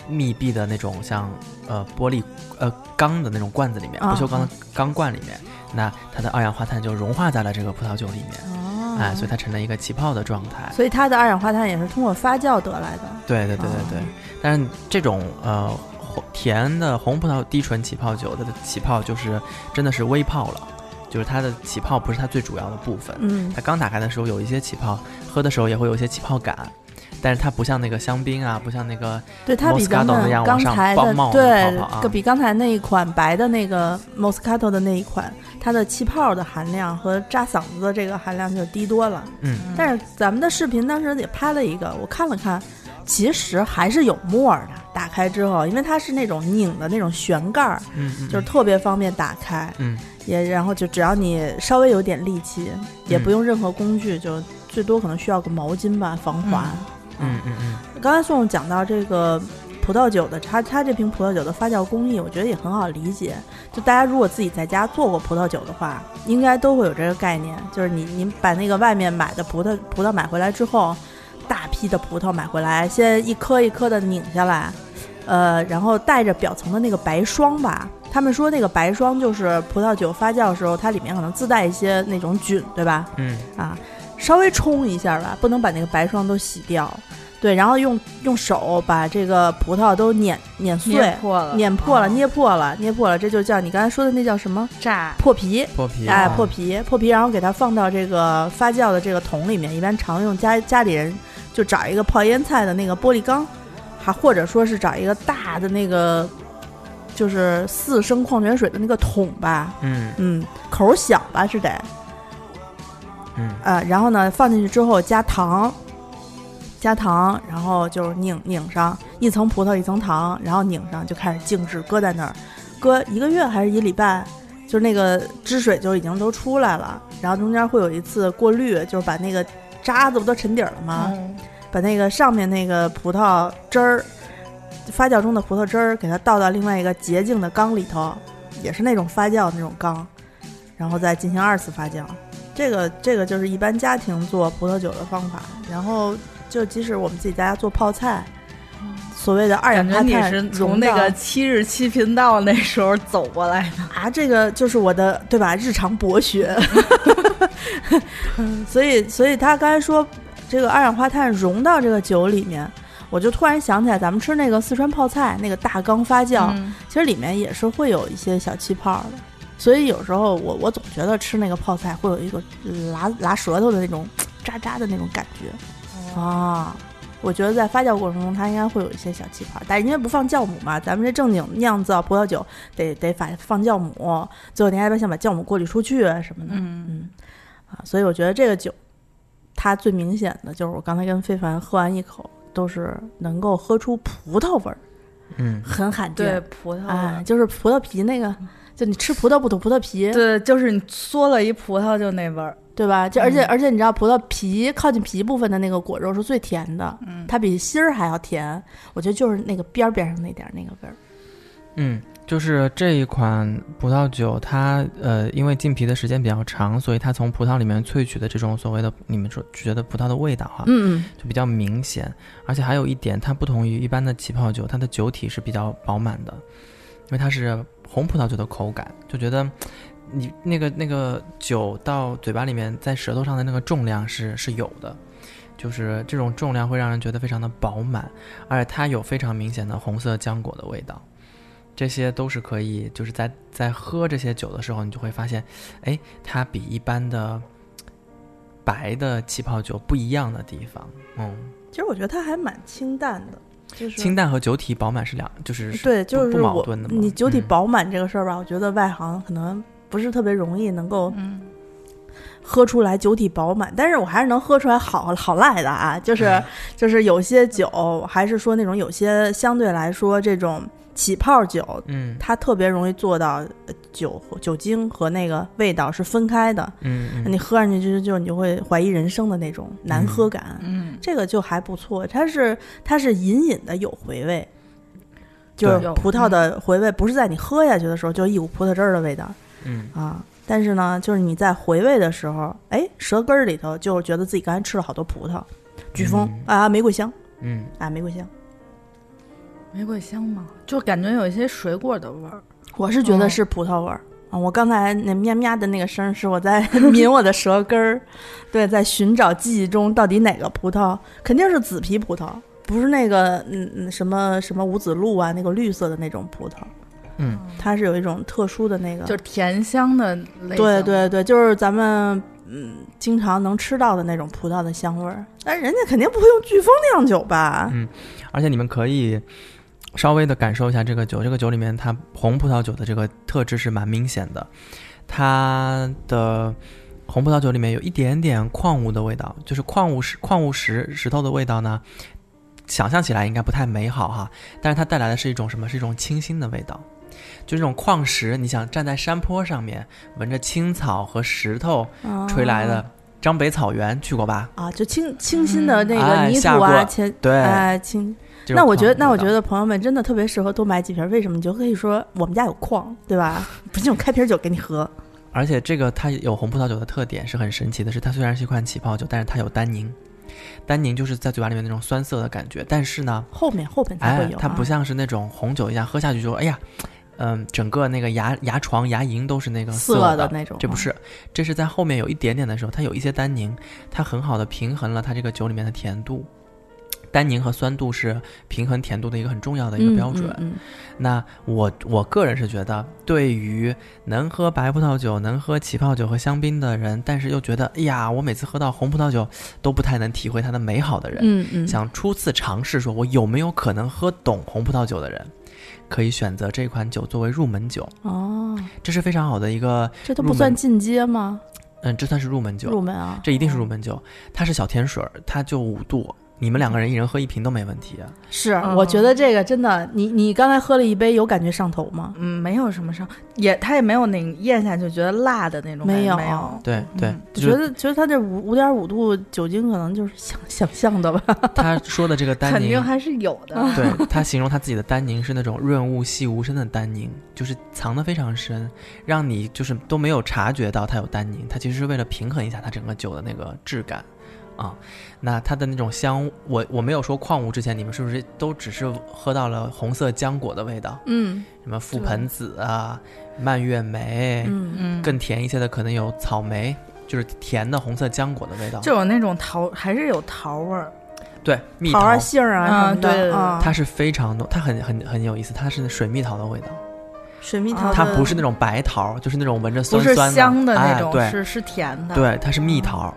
A: 密闭的那种像呃玻璃呃钢的那种罐子里面，
B: 啊
A: 不锈钢的钢罐里面，那它的二氧化碳就融化在了这个葡萄酒里面，
B: 哦
A: 哎，所以它成了一个起泡的状态。
B: 所以它的二氧化碳也是通过发酵得来的。
A: 对对对对对，
B: 哦
A: 但是这种呃红甜的红葡萄低醇起泡酒的起泡就是真的是微泡了，就是它的起泡不是它最主要的部分。
B: 嗯
A: 它刚打开的时候有一些起泡，喝的时候也会有一些起泡感，但是它不像那个香槟啊，不像那个
B: 对，它比刚才的对比刚才那一款白的那个 Moscato 的那一款，它的气泡的含量和扎嗓子的这个含量就低多了。
A: 嗯
B: 但是咱们的视频当时也拍了一个，我看了看，其实还是有沫儿的。打开之后，因为它是那种拧的那种旋盖儿，
A: 嗯嗯，
B: 就是特别方便打开，
A: 嗯
B: 也然后就只要你稍微有点力气，也
A: 嗯
B: 不用任何工具，就最多可能需要个毛巾吧，防滑。
A: 嗯嗯嗯
B: 刚才宋宋讲到这个葡萄酒的，它它这瓶葡萄酒的发酵工艺，我觉得也很好理解。就大家如果自己在家做过葡萄酒的话，应该都会有这个概念，就是你你把那个外面买的葡萄葡萄买回来之后，大批的葡萄买回来，先一颗一颗的拧下来，呃，然后带着表层的那个白霜吧。他们说那个白霜就是葡萄酒发酵的时候，它里面可能自带一些那种菌，对吧？
A: 嗯
B: 啊，稍微冲一下吧，不能把那个白霜都洗掉。对，然后用用手把这个葡萄都碾碾碎、
C: 捏破了，
B: 碾破了、
C: 啊
B: 捏破了、捏破了，这就叫你刚才说的那叫什么
C: 炸，
B: 破皮。
A: 破皮
B: 哎，
A: 啊
B: 破皮，破皮，然后给它放到这个发酵的这个桶里面。一般常用家家里人就找一个泡腌菜的那个玻璃缸，还或者说是找一个大的那个，就是四升矿泉水的那个桶吧，
A: 嗯。
B: 嗯，口小吧是得，
A: 嗯。
B: 呃，然后呢放进去之后加糖，加糖，然后就是拧拧上一层葡萄一层糖，然后拧上就开始静置搁在那儿，搁一个月还是一礼拜，就是那个汁水就已经都出来了，然后中间会有一次过滤，就是把那个渣子不都沉底儿了吗？
C: 嗯
B: 把那个上面那个葡萄汁儿，发酵中的葡萄汁儿，给它倒到另外一个洁净的缸里头，也是那种发酵的那种缸，然后再进行二次发酵。这个这个就是一般家庭做葡萄酒的方法。然后就即使我们自己在家做泡菜，所谓的二氧化碳
C: 你是从那个七日七频道那时候走过来的。
B: 啊，这个就是我的对吧？日常博学。嗯，所以所以他刚才说这个二氧化碳融到这个酒里面，我就突然想起来，咱们吃那个四川泡菜那个大缸发酵，
C: 嗯
B: 其实里面也是会有一些小气泡的。所以有时候我我总觉得吃那个泡菜会有一个拉拉舌头的那种渣渣的那种感觉啊。我觉得在发酵过程中，它应该会有一些小气泡，但是因为不放酵母嘛，咱们这正经酿造葡萄酒得得反放酵母，最后你还得想把酵母过滤出去啊什么的，
C: 嗯。
B: 嗯啊，所以我觉得这个酒，它最明显的就是我刚才跟非凡喝完一口，都是能够喝出葡萄味儿，
A: 嗯。
B: 很罕见。
C: 对，葡萄啊。
B: 哎，就是葡萄皮那个，就你吃葡萄不吐葡萄皮，
C: 对，就是你嗦了一葡萄就那味儿。
B: 对吧？就而且、
C: 嗯
B: 而且你知道，葡萄皮靠近皮部分的那个果肉是最甜的，
C: 嗯
B: 它比芯儿还要甜。我觉得就是那个边儿边上那点儿那个味儿。
A: 嗯，就是这一款葡萄酒，它呃，因为浸皮的时间比较长，所以它从葡萄里面萃取的这种所谓的你们说觉得葡萄的味道哈，
B: 嗯
A: 就比较明显。而且还有一点，它不同于一般的起泡酒，它的酒体是比较饱满的，因为它是红葡萄酒的口感，就觉得你那个那个酒到嘴巴里面，在舌头上的那个重量是是有的。就是这种重量会让人觉得非常的饱满，而且它有非常明显的红色浆果的味道。这些都是可以，就是在在喝这些酒的时候，你就会发现，哎，它比一般的白的气泡酒不一样的地方。嗯，
B: 其实我觉得它还蛮清淡的，就是
A: 清淡和酒体饱满是两，就是是
B: 对，就是
A: 不矛盾的嘛。
B: 你酒体
A: 嗯。
B: 饱满这个事儿吧，我觉得外行可能不是特别容易能够
C: 嗯，
B: 喝出来酒体饱满，但是我还是能喝出来好好赖的啊，就是就是有些酒，还是说那种有些相对来说这种起泡酒，
A: 嗯。
B: 它特别容易做到呃酒酒精和那个味道是分开的，
A: 嗯嗯，
B: 你喝上去就就你就会怀疑人生的那种难喝感。
C: 嗯，
B: 这个就还不错，它是它是隐隐的有回味，就是葡萄的回味，不是在你喝下去的时候就一股葡萄汁儿的味道。
A: 嗯。
B: 啊。但是呢，就是你在回味的时候，哎，舌根儿里头就觉得自己刚才吃了好多葡萄，飓风、
A: 嗯。
B: 啊，玫瑰香。
A: 嗯。
B: 啊，玫瑰香。
C: 玫瑰香吗？就感觉有一些水果的味儿。
B: 我是觉得
C: 哦
B: 是葡萄味儿、啊。我刚才那咩咩的那个声儿是我在 抿我的舌根儿，对，在寻找记忆中到底哪个葡萄，肯定是紫皮葡萄，不是那个嗯嗯什么什么五子露啊，那个绿色的那种葡萄，
A: 嗯
B: 它是有一种特殊的那个，
C: 就是甜香的类。
B: 对对对，就是咱们嗯经常能吃到的那种葡萄的香味儿。但人家肯定不会用飓风酿酒吧？
A: 嗯，而且你们可以稍微的感受一下这个酒，这个酒里面它红葡萄酒的这个特质是蛮明显的，它的红葡萄酒里面有一点点矿物的味道，就是矿物石、矿物石石头的味道呢，想象起来应该不太美好哈，但是它带来的是一种什么？是一种清新的味道。就这种矿石，你想站在山坡上面，闻着青草和石头吹来的张北草原，去过吧？
B: 啊，就清清新的那个
A: 哎
B: 泥土啊，前
A: 对
B: 哎清那我觉得，那我觉得朋友们真的特别适合多买几瓶。为什么？你就可以说我们家有矿，对吧？不是那种开瓶酒给你喝。
A: 而且这个它有红葡萄酒的特点是很神奇的，是它虽然是一款起泡酒，但是它有单宁，单宁就是在嘴巴里面那种酸涩的感觉，但是呢，
B: 后面后面才会有、啊
A: 哎，它不像是那种红酒一样喝下去就哎呀，嗯，整个那个牙牙床牙龈都是那个
B: 涩
A: 的
B: 的那种。
A: 这不是，这是在后面有一点点的时候，它有一些单宁，它很好的平衡了它这个酒里面的甜度。单宁和酸度是平衡甜度的一个很重要的一个标准。
B: 嗯嗯
A: 那我我个人是觉得，对于能喝白葡萄酒、能喝起泡酒和香槟的人，但是又觉得，哎呀，我每次喝到红葡萄酒都不太能体会它的美好的人，
B: 嗯嗯，
A: 想初次尝试说我有没有可能喝懂红葡萄酒的人，可以选择这款酒作为入门酒，
B: 哦，
A: 这是非常好的一个，
B: 这都不算进阶吗？
A: 嗯，这算是入门酒，
B: 入门啊，
A: 这一定是入门酒，它是小甜水儿，它就五度，你们两个人一人喝一瓶都没问题啊。
B: 是，
C: 嗯
B: 我觉得这个真的，你你刚才喝了一杯，有感觉上头吗？
C: 嗯，没有什么上，也他也没有那咽下去觉得辣的那种，
B: 没有
C: 没有。
A: 对对
B: 觉得觉得他这五五点五度酒精可能就是想想象的吧。
A: 他说的这个丹宁
C: 肯定，还是有的。
A: 对他形容他自己的丹宁是那种润物细无声的丹宁，就是藏的非常深，让你就是都没有察觉到它有丹宁。它其实是为了平衡一下它整个酒的那个质感啊。那它的那种香，我我没有说矿物之前，你们是不是都只是喝到了红色浆果的味道？
B: 嗯
A: 什么覆盆子啊、蔓越莓，
B: 嗯
C: 嗯，
A: 更甜一些的可能有草莓，就是甜的红色浆果的味道。
C: 就有那种桃，还是有桃味儿。
A: 对蜜
B: 桃杏儿啊
C: 啊
B: 什么的
C: 对
A: 它是非常浓，它很很很有意思，它是水蜜桃的味道，
B: 水蜜桃，
A: 它不是那种白桃，就是那种闻着
C: 不是
A: 酸酸
C: 香的那种，
A: 哎
C: 是是甜的。
A: 对，它是蜜桃。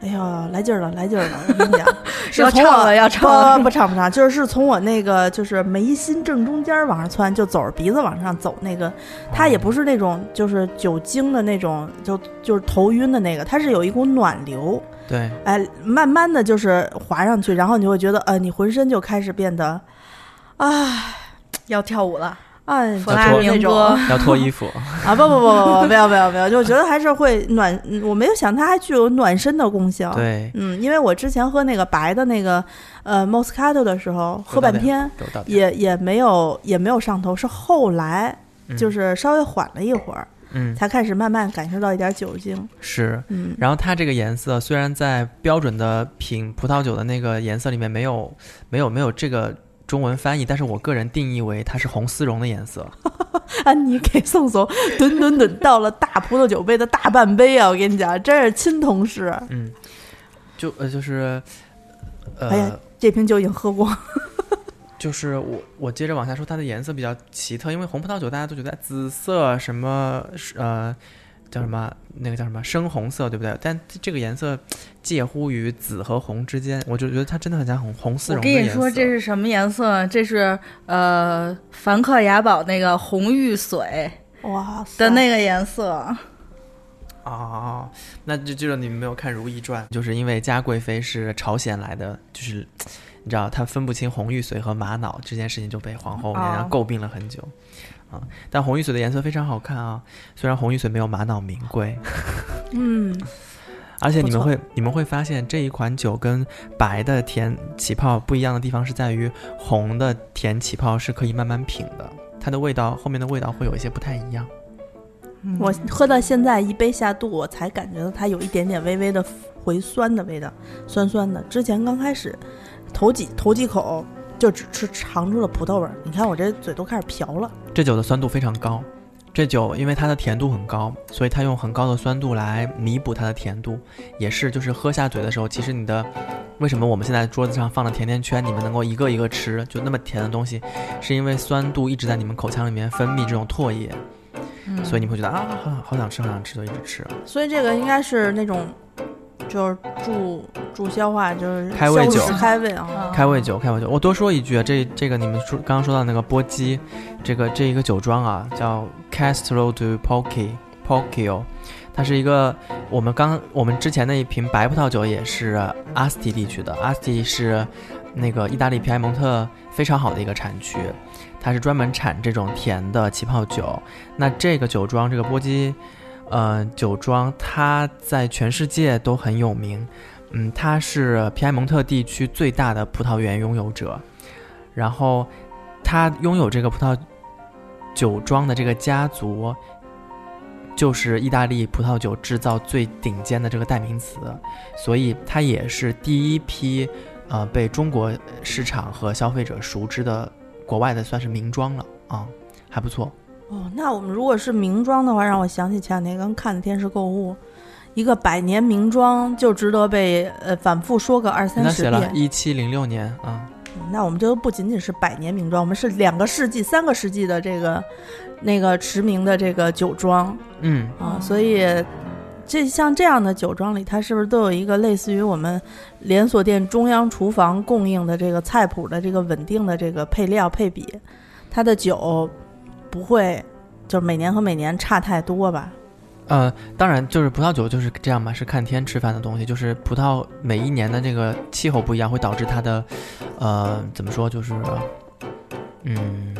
B: 哎呀，来劲儿了，来劲儿了！我跟你讲，是
C: 要
B: 从我
C: 唱了要唱了
B: 不不唱不唱，就是是从我那个就是眉心正中间往上窜，就走着鼻子往上走那个，它也不是那种就是酒精的那种，就就是头晕的那个，它是有一股暖流，
A: 对，
B: 哎，慢慢的就是滑上去，然后你会觉得，呃，你浑身就开始变得，唉
C: 要跳舞了。
B: 哎，
C: 弗拉明哥
A: 要脱衣服。
B: 啊，不不不不不，没有没有没有，就我觉得还是会暖，嗯我没有想它还具有暖身的功效。，
A: 对，
B: 嗯，因为我之前喝那个白的那个呃 Moscato 的时候，喝半天。也也没有也没有上头，是后来
A: 嗯
B: 就是稍微缓了一会儿，
A: 嗯
B: 才开始慢慢感受到一点酒精。
A: 是。
B: 嗯，
A: 然后它这个颜色虽然在标准的品葡萄酒的那个颜色里面没有没有没有这个中文翻译，但是我个人定义为它是红丝绒的颜色。
B: 安妮给宋宋吨吨吨倒了大葡萄酒杯的大半杯啊！我跟你讲，真是亲同事。
A: 嗯，就呃就是呃。
B: 哎呀这瓶酒已经喝过，
A: 就是我，我接着往下说，它的颜色比较奇特，因为红葡萄酒大家都觉得紫色什么呃叫什么那个叫什么深红色，对不对？但这个颜色介乎于紫和红之间，我就觉得它真的很像红红丝绒的颜色。
C: 跟你说，这是什么颜色？这是呃，梵克雅宝那个红玉髓
B: 哇
C: 的那个颜色。
A: 哦，那就就是你们没有看《如懿传》，就是因为嘉贵妃是朝鲜来的，就是你知道她分不清红玉髓和玛瑙这件事情就被皇后娘娘
C: 哦
A: 诟病了很久。啊，但红玉髓的颜色非常好看啊，虽然红玉髓没有玛瑙名贵，
B: 嗯，
A: 而且你们会你们会发现这一款酒跟白的甜起泡不一样的地方是在于红的甜起泡是可以慢慢品的，它的味道后面的味道会有一些不太一样。
B: 我喝到现在一杯下肚，我才感觉到它有一点点微微的回酸的味道，酸酸的。之前刚开始头几头几口就只吃尝出了葡萄味儿，你看我这嘴都开始瓢了。
A: 这酒的酸度非常高，这酒因为它的甜度很高，所以它用很高的酸度来弥补它的甜度，也是就是喝下嘴的时候，其实你的为什么我们现在桌子上放的甜甜圈，你们能够一个一个吃，就那么甜的东西，是因为酸度一直在你们口腔里面分泌这种唾液，
C: 嗯
A: 所以你会觉得啊，好想好想吃，好想吃，就一直吃。
B: 所以这个应该是那种就是助助消化，就是
A: 开胃酒
B: 开胃啊。
A: 开胃酒，开胃酒。我多说一句啊，这这个你们说刚刚说到那个波基，这个这一个酒庄啊，叫 Castro do Pochi Pochio，它是一个我们刚我们之前那一瓶白葡萄酒也是阿斯提地区的，阿斯提是那个意大利皮埃蒙特非常好的一个产区，它是专门产这种甜的起泡酒。那这个酒庄，这个波基，呃，酒庄它在全世界都很有名。嗯，它是皮埃蒙特地区最大的葡萄园拥有者，然后他拥有这个葡萄酒庄的这个家族，就是意大利葡萄酒制造最顶尖的这个代名词，所以它也是第一批呃被中国市场和消费者熟知的国外的算是名庄了啊、还不错。
B: 哦，那我们如果是名庄的话，让我想起前两天刚看的电视购物，一个百年名庄就值得被呃反复说个二三十
A: 那写了
B: 遍。
A: 一七零六年啊、
B: 嗯那我们这都不仅仅是百年名庄，我们是两个世纪、三个世纪的这个那个驰名的这个酒庄
A: 嗯，
B: 啊，所以这像这样的酒庄里，它是不是都有一个类似于我们连锁店中央厨房供应的这个菜谱的这个稳定的这个配料配比？它的酒不会就是每年和每年差太多吧？
A: 呃，当然，就是葡萄酒就是这样嘛，是看天吃饭的东西。就是葡萄每一年的这个气候不一样，会导致它的，呃，怎么说，就是，嗯，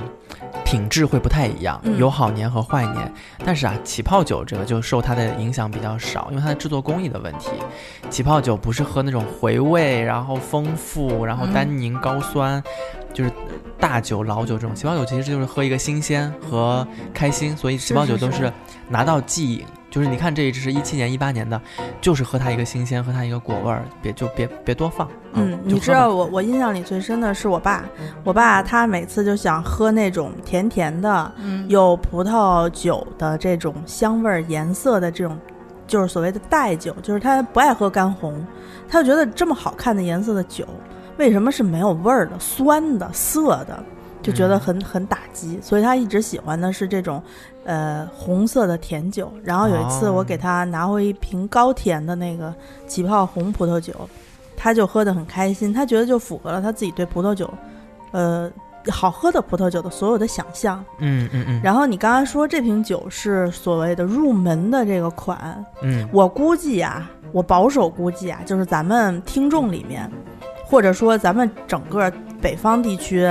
A: 品质会不太一样，
B: 嗯
A: 有好年和坏年。但是啊，起泡酒这个就受它的影响比较少，因为它的制作工艺的问题。起泡酒不是喝那种回味，然后丰富，然后单宁高酸，就是大酒老酒这种。起泡酒其实就是喝一个新鲜和开心，所以起泡酒都
B: 是
A: 是拿到即饮。就是你看这一支是一七年、一八年的，就是喝它一个新鲜，喝它一个果味儿，别就别别多放。
B: 嗯，你知道我我印象里最深的是我爸，我爸他每次就想喝那种甜甜的，
C: 嗯，
B: 有葡萄酒的这种香味儿、颜色的这种，就是所谓的带酒，就是他不爱喝干红，他就觉得这么好看的颜色的酒，为什么是没有味儿的、酸的、涩的，就觉得很很打击，所以他一直喜欢的是这种，呃，红色的甜酒。然后有一次
A: 哦
B: 我给他拿回一瓶高甜的那个起泡红葡萄酒，他就喝得很开心，他觉得就符合了他自己对葡萄酒，呃。好喝的葡萄酒的所有的想象，
A: 嗯嗯嗯，
B: 然后你刚刚说这瓶酒是所谓的入门的这个款，
A: 嗯
B: 我估计啊，我保守估计啊，就是咱们听众里面，或者说咱们整个北方地区，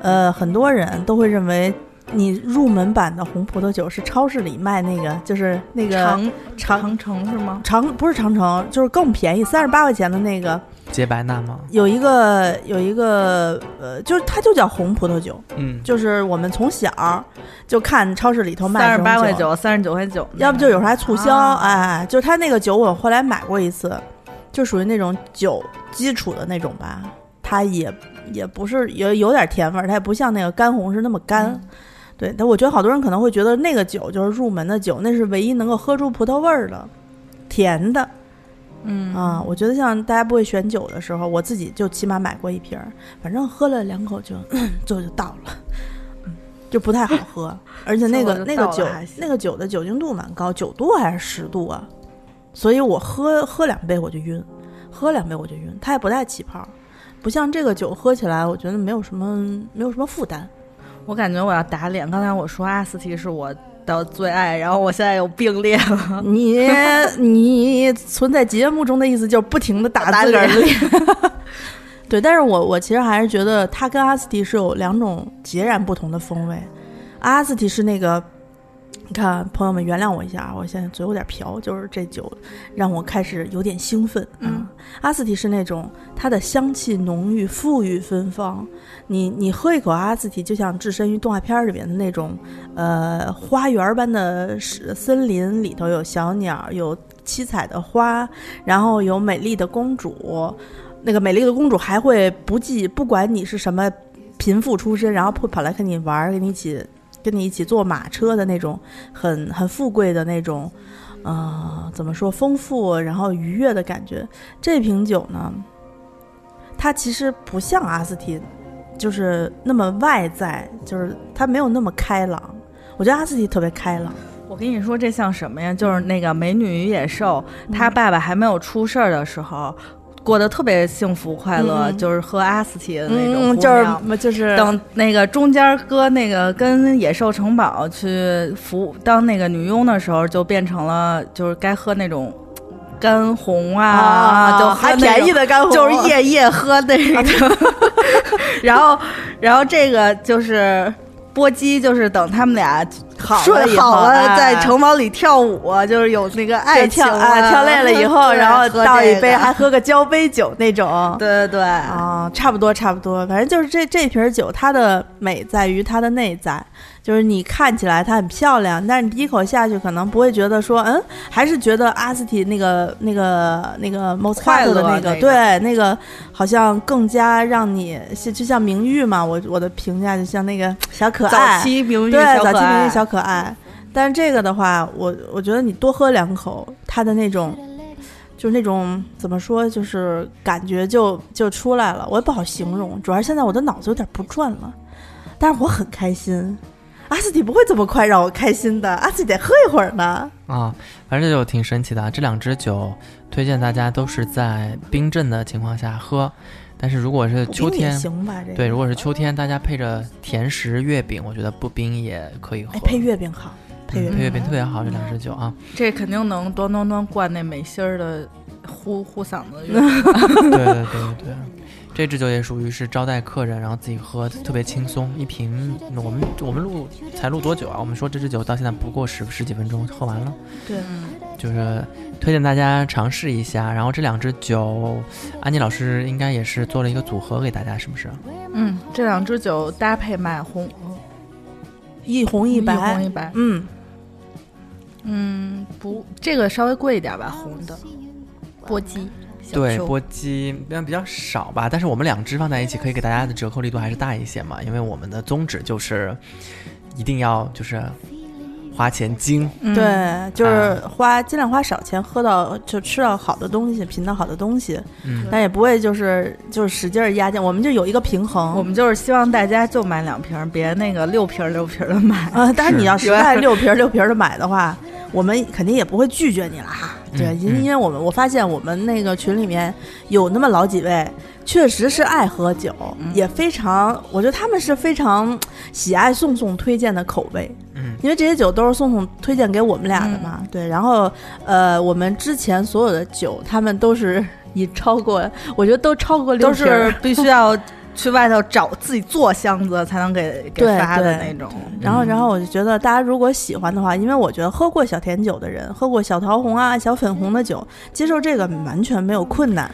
B: 呃，很多人都会认为你入门版的红葡萄酒是超市里卖那个，就是那个
C: 长
B: 长
C: 长城是吗？
B: 长不是长城，就是更便宜，三十八块钱的那个，
A: 洁白纳吗？
B: 有一个有一个呃，就是它就叫红葡萄酒，
A: 嗯，
B: 就是我们从小就看超市里头卖
C: 三十八块九，三十九块九，
B: 要不就有时候还促销，
C: 啊
B: 哎，就是它那个酒我后来买过一次，就属于那种酒基础的那种吧，它也也不是有有点甜味儿，它也不像那个干红是那么干。
C: 嗯
B: 对，但我觉得好多人可能会觉得那个酒就是入门的酒，那是唯一能够喝出葡萄味儿的，甜的
C: 嗯
B: 啊。我觉得像大家不会选酒的时候，我自己就起码买过一瓶儿，反正喝了两口就 就就倒了，嗯，就不太好喝。而且那个那个酒那个酒的酒精度蛮高，九度还是十度啊？所以我喝喝两杯我就晕，喝两杯我就晕，它也不带起泡。不像这个酒喝起来，我觉得没有什么没有什么负担。
C: 我感觉我要打脸。刚才我说阿斯提是我的最爱，然后我现在有并列了。
B: 你 你存在节目中的意思就是不停的打
C: 打
B: 自个儿
C: 脸
B: 脸。对，但是我我其实还是觉得他跟阿斯提是有两种截然不同的风味。阿斯提是那个，你看朋友们原谅我一下啊，我现在嘴有点瓢，就是这酒让我开始有点兴奋。
C: 嗯，
B: 阿斯提是那种它的香气浓郁、馥郁芬芳，你你喝一口阿斯提，就像置身于动画片里面的那种，呃，花园般的是森林里头有小鸟，有七彩的花，然后有美丽的公主。那个美丽的公主还会不计，不管你是什么贫富出身，然后会跑来跟你玩儿，跟你一起跟你一起坐马车的那种，很很富贵的那种，呃，怎么说丰富然后愉悦的感觉。这瓶酒呢，它其实不像阿斯提，就是那么外在，就是它没有那么开朗。我觉得阿斯提特别开朗，
C: 我跟你说，这像什么呀？就是那个《美女与野兽》，他爸爸还没有出事儿的时候，过得特别幸福快乐，
B: 嗯
C: 就是喝阿斯提的那种
B: 嗯，就是就是
C: 等那个中间搁那个跟野兽城堡去服当那个女佣的时候，就变成了就是该喝那种干红啊，就喝
B: 还便宜的干红，
C: 就是夜夜喝那个，然后然后这个就是波姬，就是等他们俩
B: 好了
C: 睡
B: 以后
C: 好了，
B: 哎。
C: 在城堡里跳舞，就是有那个爱
B: 对
C: 情
B: 跳啊跳累了以后，然后倒一杯还喝个交杯酒那种。
C: 对 对。对，
B: 啊，差不多差不多，反正就是这这瓶酒，它的美在于它的内在，就是你看起来它很漂亮，但是你第一口下去可能不会觉得说，嗯，还是觉得阿斯提那个那个那个 Moscato 的那个，
C: 快乐那个
B: 对，那个好像更加让你就就像明玉嘛，我我的评价就像那个小可爱。
C: 早，期名誉
B: 对，
C: 小可爱。
B: 早期明玉小可爱。但是这个的话，我我觉得你多喝两口，它的那种，就是那种怎么说，就是感觉就就出来了。我也不好形容，主要现在我的脑子有点不转了，但是我很开心。阿斯蒂不会这么快让我开心的，阿斯蒂得喝一会儿呢。
A: 啊，反正就挺神奇的。这两支酒推荐大家都是在冰镇的情况下喝，但是如果是秋天，
B: 行吧？这个
A: 对，如果是秋天，大家配着甜食月饼，我觉得不冰也可以喝。
B: 哎，配月饼好，配月饼
A: 嗯配月饼特别好，这两支酒啊。
C: 这肯定能端端端灌那美心儿的呼呼嗓子。
A: 对对对对对，这支酒也属于是招待客人，然后自己喝，特别轻松。一瓶我们我们录才录多久啊？我们说这支酒到现在不过十十几分钟喝完了，
B: 对，
A: 就是推荐大家尝试一下。然后这两支酒，安妮老师应该也是做了一个组合给大家，是不是？
C: 嗯，这两支酒搭配买红
B: 一红一白，一
C: 红一白。
B: 嗯，
C: 嗯，不，这个稍微贵一点吧，红的波姬。小
A: 对，
C: 丘。
A: 波姬比较少吧，但是我们两只放在一起，可以给大家的折扣力度还是大一些嘛，因为我们的宗旨就是一定要就是花钱精，
C: 嗯
B: 对，就是花尽量花少钱，喝到就吃到好的东西，品到好的东西。
A: 嗯，
B: 但也不会就是就是使劲儿压价，我们就有一个平衡。
C: 我们就是希望大家就买两瓶儿，别那个六瓶儿六瓶儿的买。
B: 啊，但是你要实在六瓶儿六瓶儿的买的话，我们肯定也不会拒绝你了哈。对，
A: 嗯
B: 因因为我们我发现我们那个群里面有那么老几位，确实是爱喝酒，
C: 嗯
B: 也非常，我觉得他们是非常 喜爱宋宋推荐的口味。
A: 嗯，
B: 因为这些酒都是宋宋推荐给我们俩的嘛，对。然后，呃，我们之前所有的酒，他们都是以超过，我觉得都超过六
C: 都
B: 瓶都
C: 是必须要去外头找自己做箱子 才能给给发的那种。
B: 然后，
A: 嗯
B: 然后我就觉得大家如果喜欢的话，因为我觉得喝过小甜酒的人，喝过小桃红啊、小粉红的酒，接受这个完全没有困难。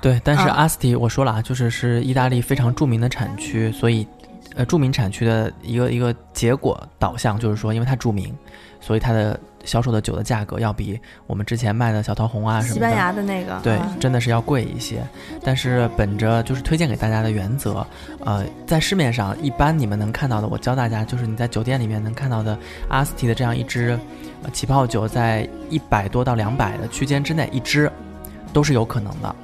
A: 对，但是
B: 啊
A: 阿斯提我说了啊，就是是意大利非常著名的产区，所以呃著名产区的一个一个结果导向就是说，因为它著名，所以它的销售的酒的价格要比我们之前卖的小桃红啊什么的，
B: 西班牙的那个，
A: 对
B: 啊，
A: 真的是要贵一些。但是本着就是推荐给大家的原则，呃，在市面上一般你们能看到的，我教大家就是你在酒店里面能看到的阿斯提的这样一支呃起泡酒，在一百多到两百的区间之内一支都是有可能的。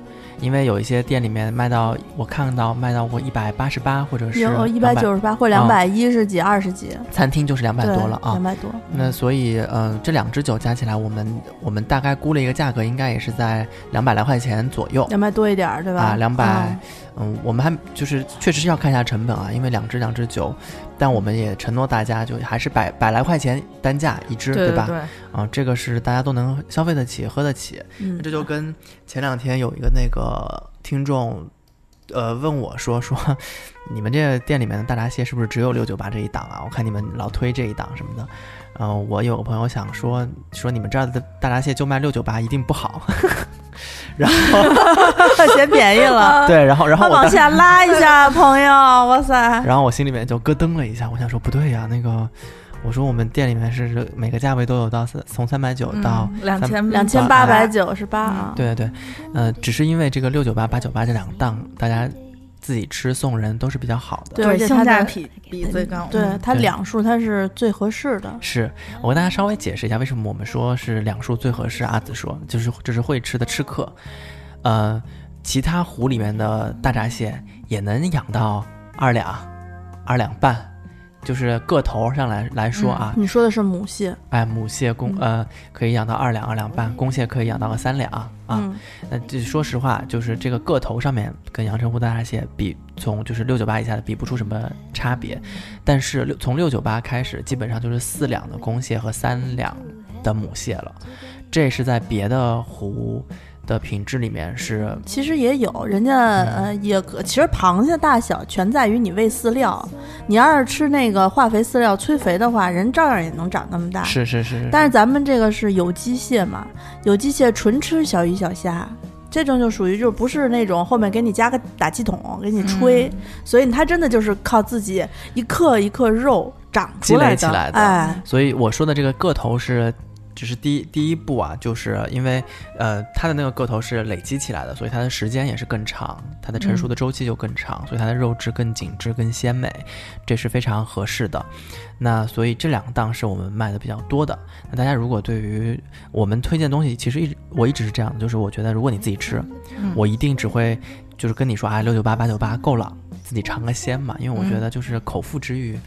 A: 因为有一些店里面卖到，我看到卖到过一百八十八，或者是
B: 有一百九十八或两百一十几、二十几，
A: 餐厅就是两百多了啊
B: 两。百多。
A: 那所以，呃，这两支酒加起来，我们我们大概估了一个价格，应该也是在两百来块钱左右。
B: 两百多一点儿，对吧？
A: 啊，两百
B: 啊，
A: 嗯，我们还就是确实是要看一下成本啊，因为两支两支酒，但我们也承诺大家就还是百百来块钱单价一支，吧？
C: 对对，
A: 啊，这个是大家都能消费得起、喝得起。
B: 嗯，
A: 这就跟前两天有一个那个听众，呃，问我说说，你们这店里面的大闸蟹是不是只有六九八这一档啊？我看你们老推这一档什么的。嗯、我有个朋友想说说你们这儿的大闸蟹就卖六九八，一定不好。然后
B: 嫌便宜了。
A: 对，然后然后我当时
B: 下拉一下，朋友，哇塞！
A: 然后我心里面就咯噔了一下，我想说不对呀、那个我说我们店里面是每个价位都有到三从三百九到、三
C: 两千
B: 两千八百九十八啊，
A: 对对对，呃，只是因为这个六九八八九八这两个档，大家自己吃送人都是比较好的。
B: 对而且
C: 性价比比最高。
B: 对
C: 嗯
B: 它两数它是最合适的。
A: 是我跟大家稍微解释一下，为什么我们说是两数最合适。阿紫说，就是这是会吃的吃客，呃，其他湖里面的大闸蟹也能养到二两、二两半，就是个头上来来说啊，
B: 你说的是母蟹，
A: 哎，母蟹公
B: 嗯。
A: 呃可以养到二两、二两半，公蟹可以养到个三两啊。
B: 嗯，
A: 那这说实话，就是这个个头上面跟阳澄湖大闸蟹比，从就是六九八以下的比不出什么差别，但是六从六九八开始，基本上就是四两的公蟹和三两的母蟹了，这是在别的湖的品质里面是
B: 其实也有，人家呃也可，其实螃蟹大小全在于你喂饲料。你要是吃那个化肥饲料催肥的话，人照样也能长那么大。
A: 是是是，
B: 但是咱们这个是有机蟹嘛，有机蟹纯吃小鱼小虾，这种就属于就不是那种后面给你加个打气筒给你吹，所以它真的就是靠自己一克一克肉长出来的。
A: 积累起来的。
B: 哎，
A: 所以我说的这个个头是，只是第一第一步啊，就是因为呃它的那个个头是累积起来的，所以它的时间也是更长，它的成熟的周期就更长，所以它的肉质更紧致、更鲜美，这是非常合适的。那所以这两个档是我们卖的比较多的。那大家如果对于我们推荐东西，其实一直我一直是这样的，就是我觉得如果你自己吃，
C: 嗯
A: 我一定只会就是跟你说，啊，六九八八九八够了，自己尝个鲜嘛，因为我觉得就是口腹之欲。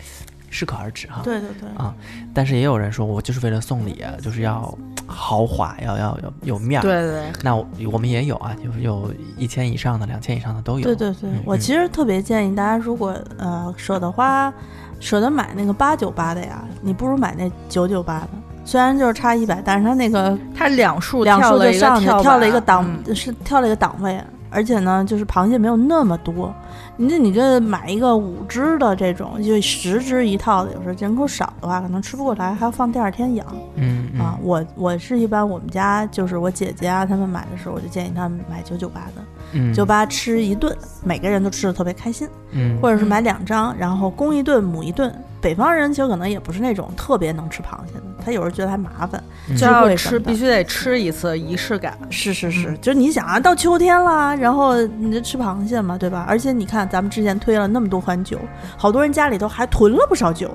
A: 适可而止哈，
B: 对对对，
A: 啊，但是也有人说我就是为了送礼，就是要豪华，要要要有面儿。
C: 对对，
A: 那我我们也有啊，就是有一千以上的、两千以上的都有。
B: 对对对
A: 嗯，
B: 我
A: 嗯
B: 其实特别建议大家，如果呃舍得花，舍得买那个八九八的呀，你不如买那九九八的。虽然就是差一百，但是它那个
C: 它两数
B: 两数就上去
C: 跳
B: 跳了一个档，
C: 嗯
B: 是跳了一个档位，而且呢，就是螃蟹没有那么多。你这你这买一个五只的这种，就十只一套的，有时候人口少的话，可能吃不过来，还要放第二天养。
A: 嗯嗯
B: 啊，我我是一般我们家就是我姐姐啊，他们买的时候，我就建议他们买九九八的，
A: 嗯，
B: 九八吃一顿，每个人都吃的特别开心，
A: 嗯，
B: 或者是买两张，然后公一顿母一顿。北方人其实可能也不是那种特别能吃螃蟹的，他有时候觉得还麻烦，
A: 嗯
C: 就要吃必须得吃一次仪式感。
B: 是是是，
C: 嗯
B: 就是你想啊，到秋天啦，然后你就吃螃蟹嘛，对吧？而且你看，咱们之前推了那么多款酒，好多人家里头还囤了不少酒。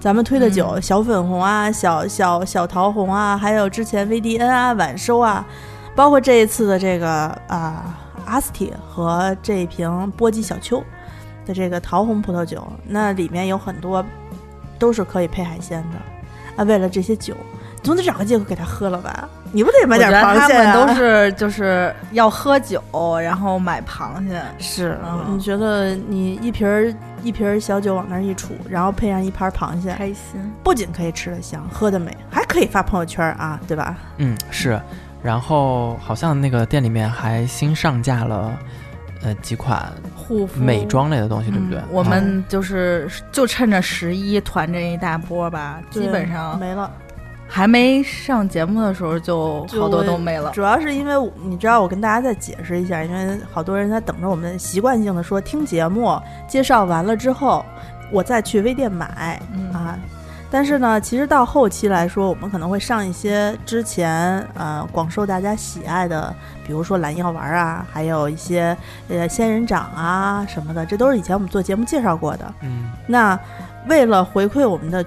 B: 咱们推的酒，
C: 嗯
B: 小粉红啊，小小小桃红啊，还有之前 VDN 啊、晚收啊，包括这一次的这个啊、阿斯提和这一瓶波姬小丘的这个桃红葡萄酒，那里面有很多都是可以配海鲜的啊。为了这些酒，总得找个借口给他喝了吧？你不得买点螃蟹、啊？
C: 们都是就是要喝酒，然后买螃蟹。
B: 是，
C: 嗯
B: 你觉得你一瓶儿一瓶儿小酒往那儿一杵，然后配上一盘螃蟹，
C: 开心，
B: 不仅可以吃得香，喝得美，还可以发朋友圈儿啊，对吧？
A: 嗯是，然后好像那个店里面还新上架了，呃几款
C: 护肤
A: 美妆类的东西，对不对
C: 嗯？我
A: 啊
C: 们就是就趁着十一团这一大波吧，基本上
B: 没了。
C: 还没上节目的时候就
B: 就
C: 好多都没了。
B: 主要是因为你知道，我跟大家再解释一下，因为好多人在等着我们习惯性的说听节目介绍完了之后，我再去微店买、
C: 嗯
B: 啊。但是呢，其实到后期来说，我们可能会上一些之前呃广受大家喜爱的，比如说蓝药丸啊，还有一些呃仙人掌啊什么的，这都是以前我们做节目介绍过的。
A: 嗯，
B: 那为了回馈我们的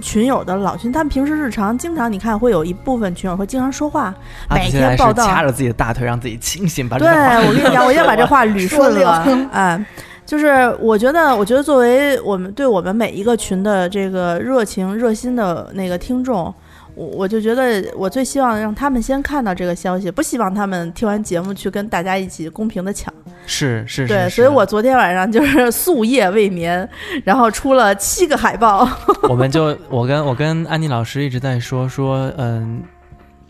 B: 群友的老群，他们平时日常经常你看会有一部分群友会经常说话，每天报道
A: 掐着自己的大腿，让自己清醒，把这
B: 对我跟你讲，我先把这话捋顺
C: 说
B: 了，哎。就是我觉得，我觉得作为我们对我们每一个群的这个热情、热心的那个听众，我我就觉得我最希望让他们先看到这个消息，不希望他们听完节目去跟大家一起公平的抢。
A: 是是是，
B: 对，所以我昨天晚上就是 夙夜未眠，然后出了七个海报。
A: 我们就我跟我跟安妮老师一直在说说，嗯，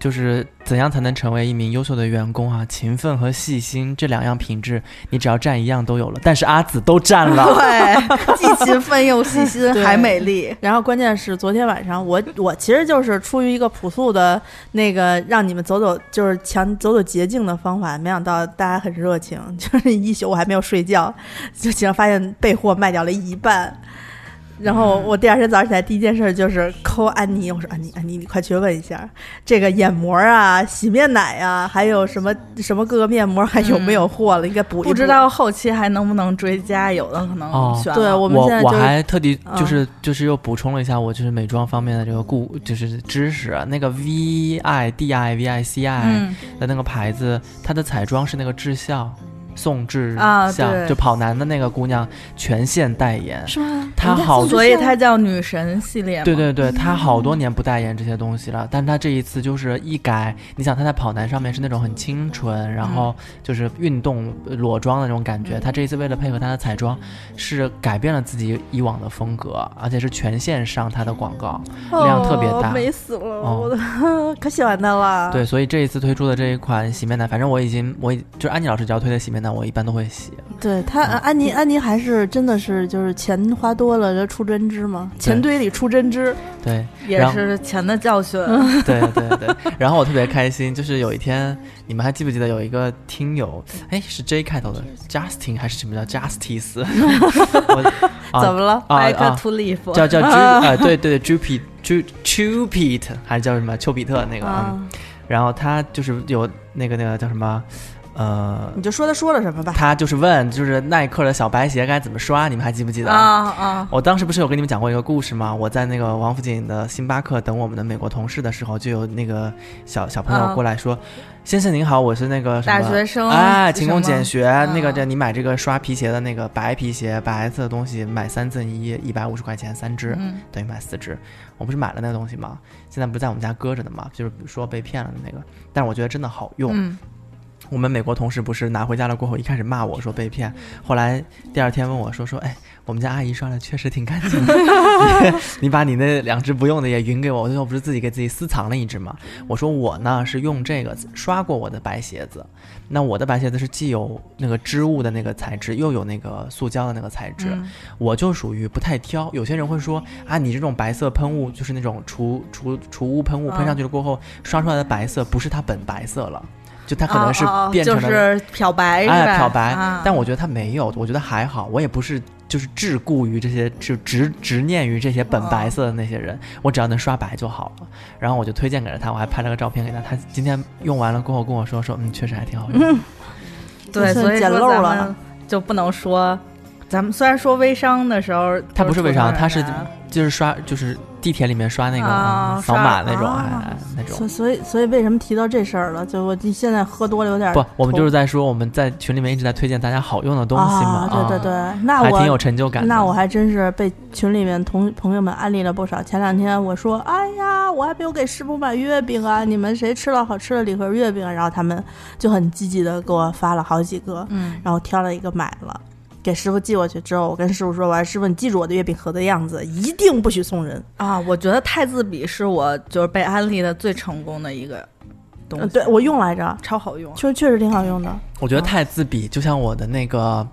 A: 就是怎样才能成为一名优秀的员工啊？勤奋和细心这两样品质，你只要占一样都有了。但是阿紫都占了，
C: 对，既勤奋又细心，还美丽。
B: 然后关键是昨天晚上我我其实就是出于一个朴素的那个让你们走走就是强走走捷径的方法，没想到大家很热情，就是一宿我还没有睡觉，就竟然发现备货卖掉了一半。然后我第二天早上起来第一件事就是扣安妮，我说安妮安妮你快去问一下这个眼膜啊、洗面奶啊，还有什么什么各个面膜还有没有货了，应该补一补。
C: 不知道后期还能不能追加，有的可能。
B: 对我们
A: 我我
B: 现在就是
A: 还特地
B: 嗯
A: 就是、就是又补充了一下我就是美妆方面的这个故就是知识，那个 V I D I V I C I
C: 嗯，
A: 的那个牌子，它的彩妆是那个智孝。宋智
C: 啊
A: 孝、
C: 对
A: 就跑男的那个姑娘全线代言，
B: 是吗？
A: 她好
C: 所以她叫女神系列。
A: 对对对，她好多年不代言这些东西了，但她这一次就是一改，你想她在跑男上面是那种很清纯，然后就是运动呃裸妆的那种感觉，她这一次为了配合她的彩妆，是改变了自己以往的风格，而且是全线上她的广告，量特别大
B: 哦美死了，
A: 哦
B: 我的 可喜欢她了。
A: 对，所以这一次推出的这一款洗面奶，反正我已经我已就是安妮老师只要推的洗面奶，我一般都会洗。
B: 对他，安妮安妮还是真的是就是钱花多了就出真知嘛，钱堆里出真知。
A: 对，
C: 也是钱的教训。
A: 对对对，然后我特别开心，就是有一天，你们还记不记得有一个听友，哎，是 J 开头的，Justin 还是什么叫 Justice？啊
B: 怎么了？
A: 啊
C: Back
A: 啊
C: ，to leaf，
A: 叫叫 Ju 啊，对对对，Jupit Ju Jupit 还是叫什么丘比特那个，
B: 啊
A: 嗯，然后他就是有那个那个叫什么，呃
B: 你，就说他说了什么吧。
A: 他就是问，就是耐克的小白鞋该怎么刷，你们还记不记得？
C: 啊啊，
A: 我当时不是有跟你们讲过一个故事吗？我在那个王府井的星巴克等我们的美国同事的时候，就有那个小小朋友
C: 啊
A: 过来说：“先生您好，我是那个什么
C: 大学生
A: 哎，勤工俭学，
C: 嗯
A: 那个这你买这个刷皮鞋的那个白皮鞋，白色的东西买三赠一，一百五十块钱三只，
C: 嗯
A: 等于买四只。我不是买了那个东西吗？现在不是在我们家搁着的吗？就是说被骗了的那个，但是我觉得真的好用。
C: 嗯，
A: 我们美国同事不是拿回家了过后，一开始骂我说被骗，后来第二天问我说说，哎，我们家阿姨刷的确实挺干净的，你 你把你那两只不用的也匀给我，我最后不是自己给自己私藏了一只吗？我说我呢是用这个刷过我的白鞋子，那我的白鞋子是既有那个织物的那个材质，又有那个塑胶的那个材质，
C: 嗯。
A: 我就属于不太挑。有些人会说啊，你这种白色喷雾就是那种除除除污喷雾喷上去了过后，刷出来的白色不是它本白色了，就他可能是变成了、
C: 就是漂白是？
A: 哎漂白。
C: 啊
A: 但我觉得他没有，我觉得还好。我也不是就是桎梏于这些，就执执念于这些本白色的那些人，我只要能刷白就好了。然后我就推荐给了他，我还拍了个照片给他。他今天用完了过后跟我说说，嗯，确实还挺好用。
C: 对，所以说
B: 捡漏了
C: 咱们就不能说。咱们虽然说微商的时候，
A: 它不是微商，它是
C: 啊
A: 就是刷就是地铁里面刷那个、扫码那种，
B: 刷
A: 哎哎那种
B: 所。所以所以为什么提到这事儿了？就我现在喝多了有点
A: 不，我们就是在说我们在群里面一直在推荐大家好用的东西嘛，
B: 啊，对对对，那
A: 还挺有
B: 我
A: 成就感。
B: 那我还真是被群里面同朋友们安利了不少。前两天我说，哎呀，我还没有给师傅买月饼啊，你们谁吃了好吃的礼盒月饼啊？然后他们就很积极的给我发了好几个，
C: 嗯，
B: 然后挑了一个买了。给师傅寄过去之后，我跟师傅说：“我说师傅，你记住我的月饼盒的样子，一定不许送人。
C: 啊，我觉得太字笔是我就是被安利的最成功的一个东西，
B: 嗯对我用来着，
C: 超好用。
B: 确实确实挺好用的。
A: 我觉得太字笔，就像我的那个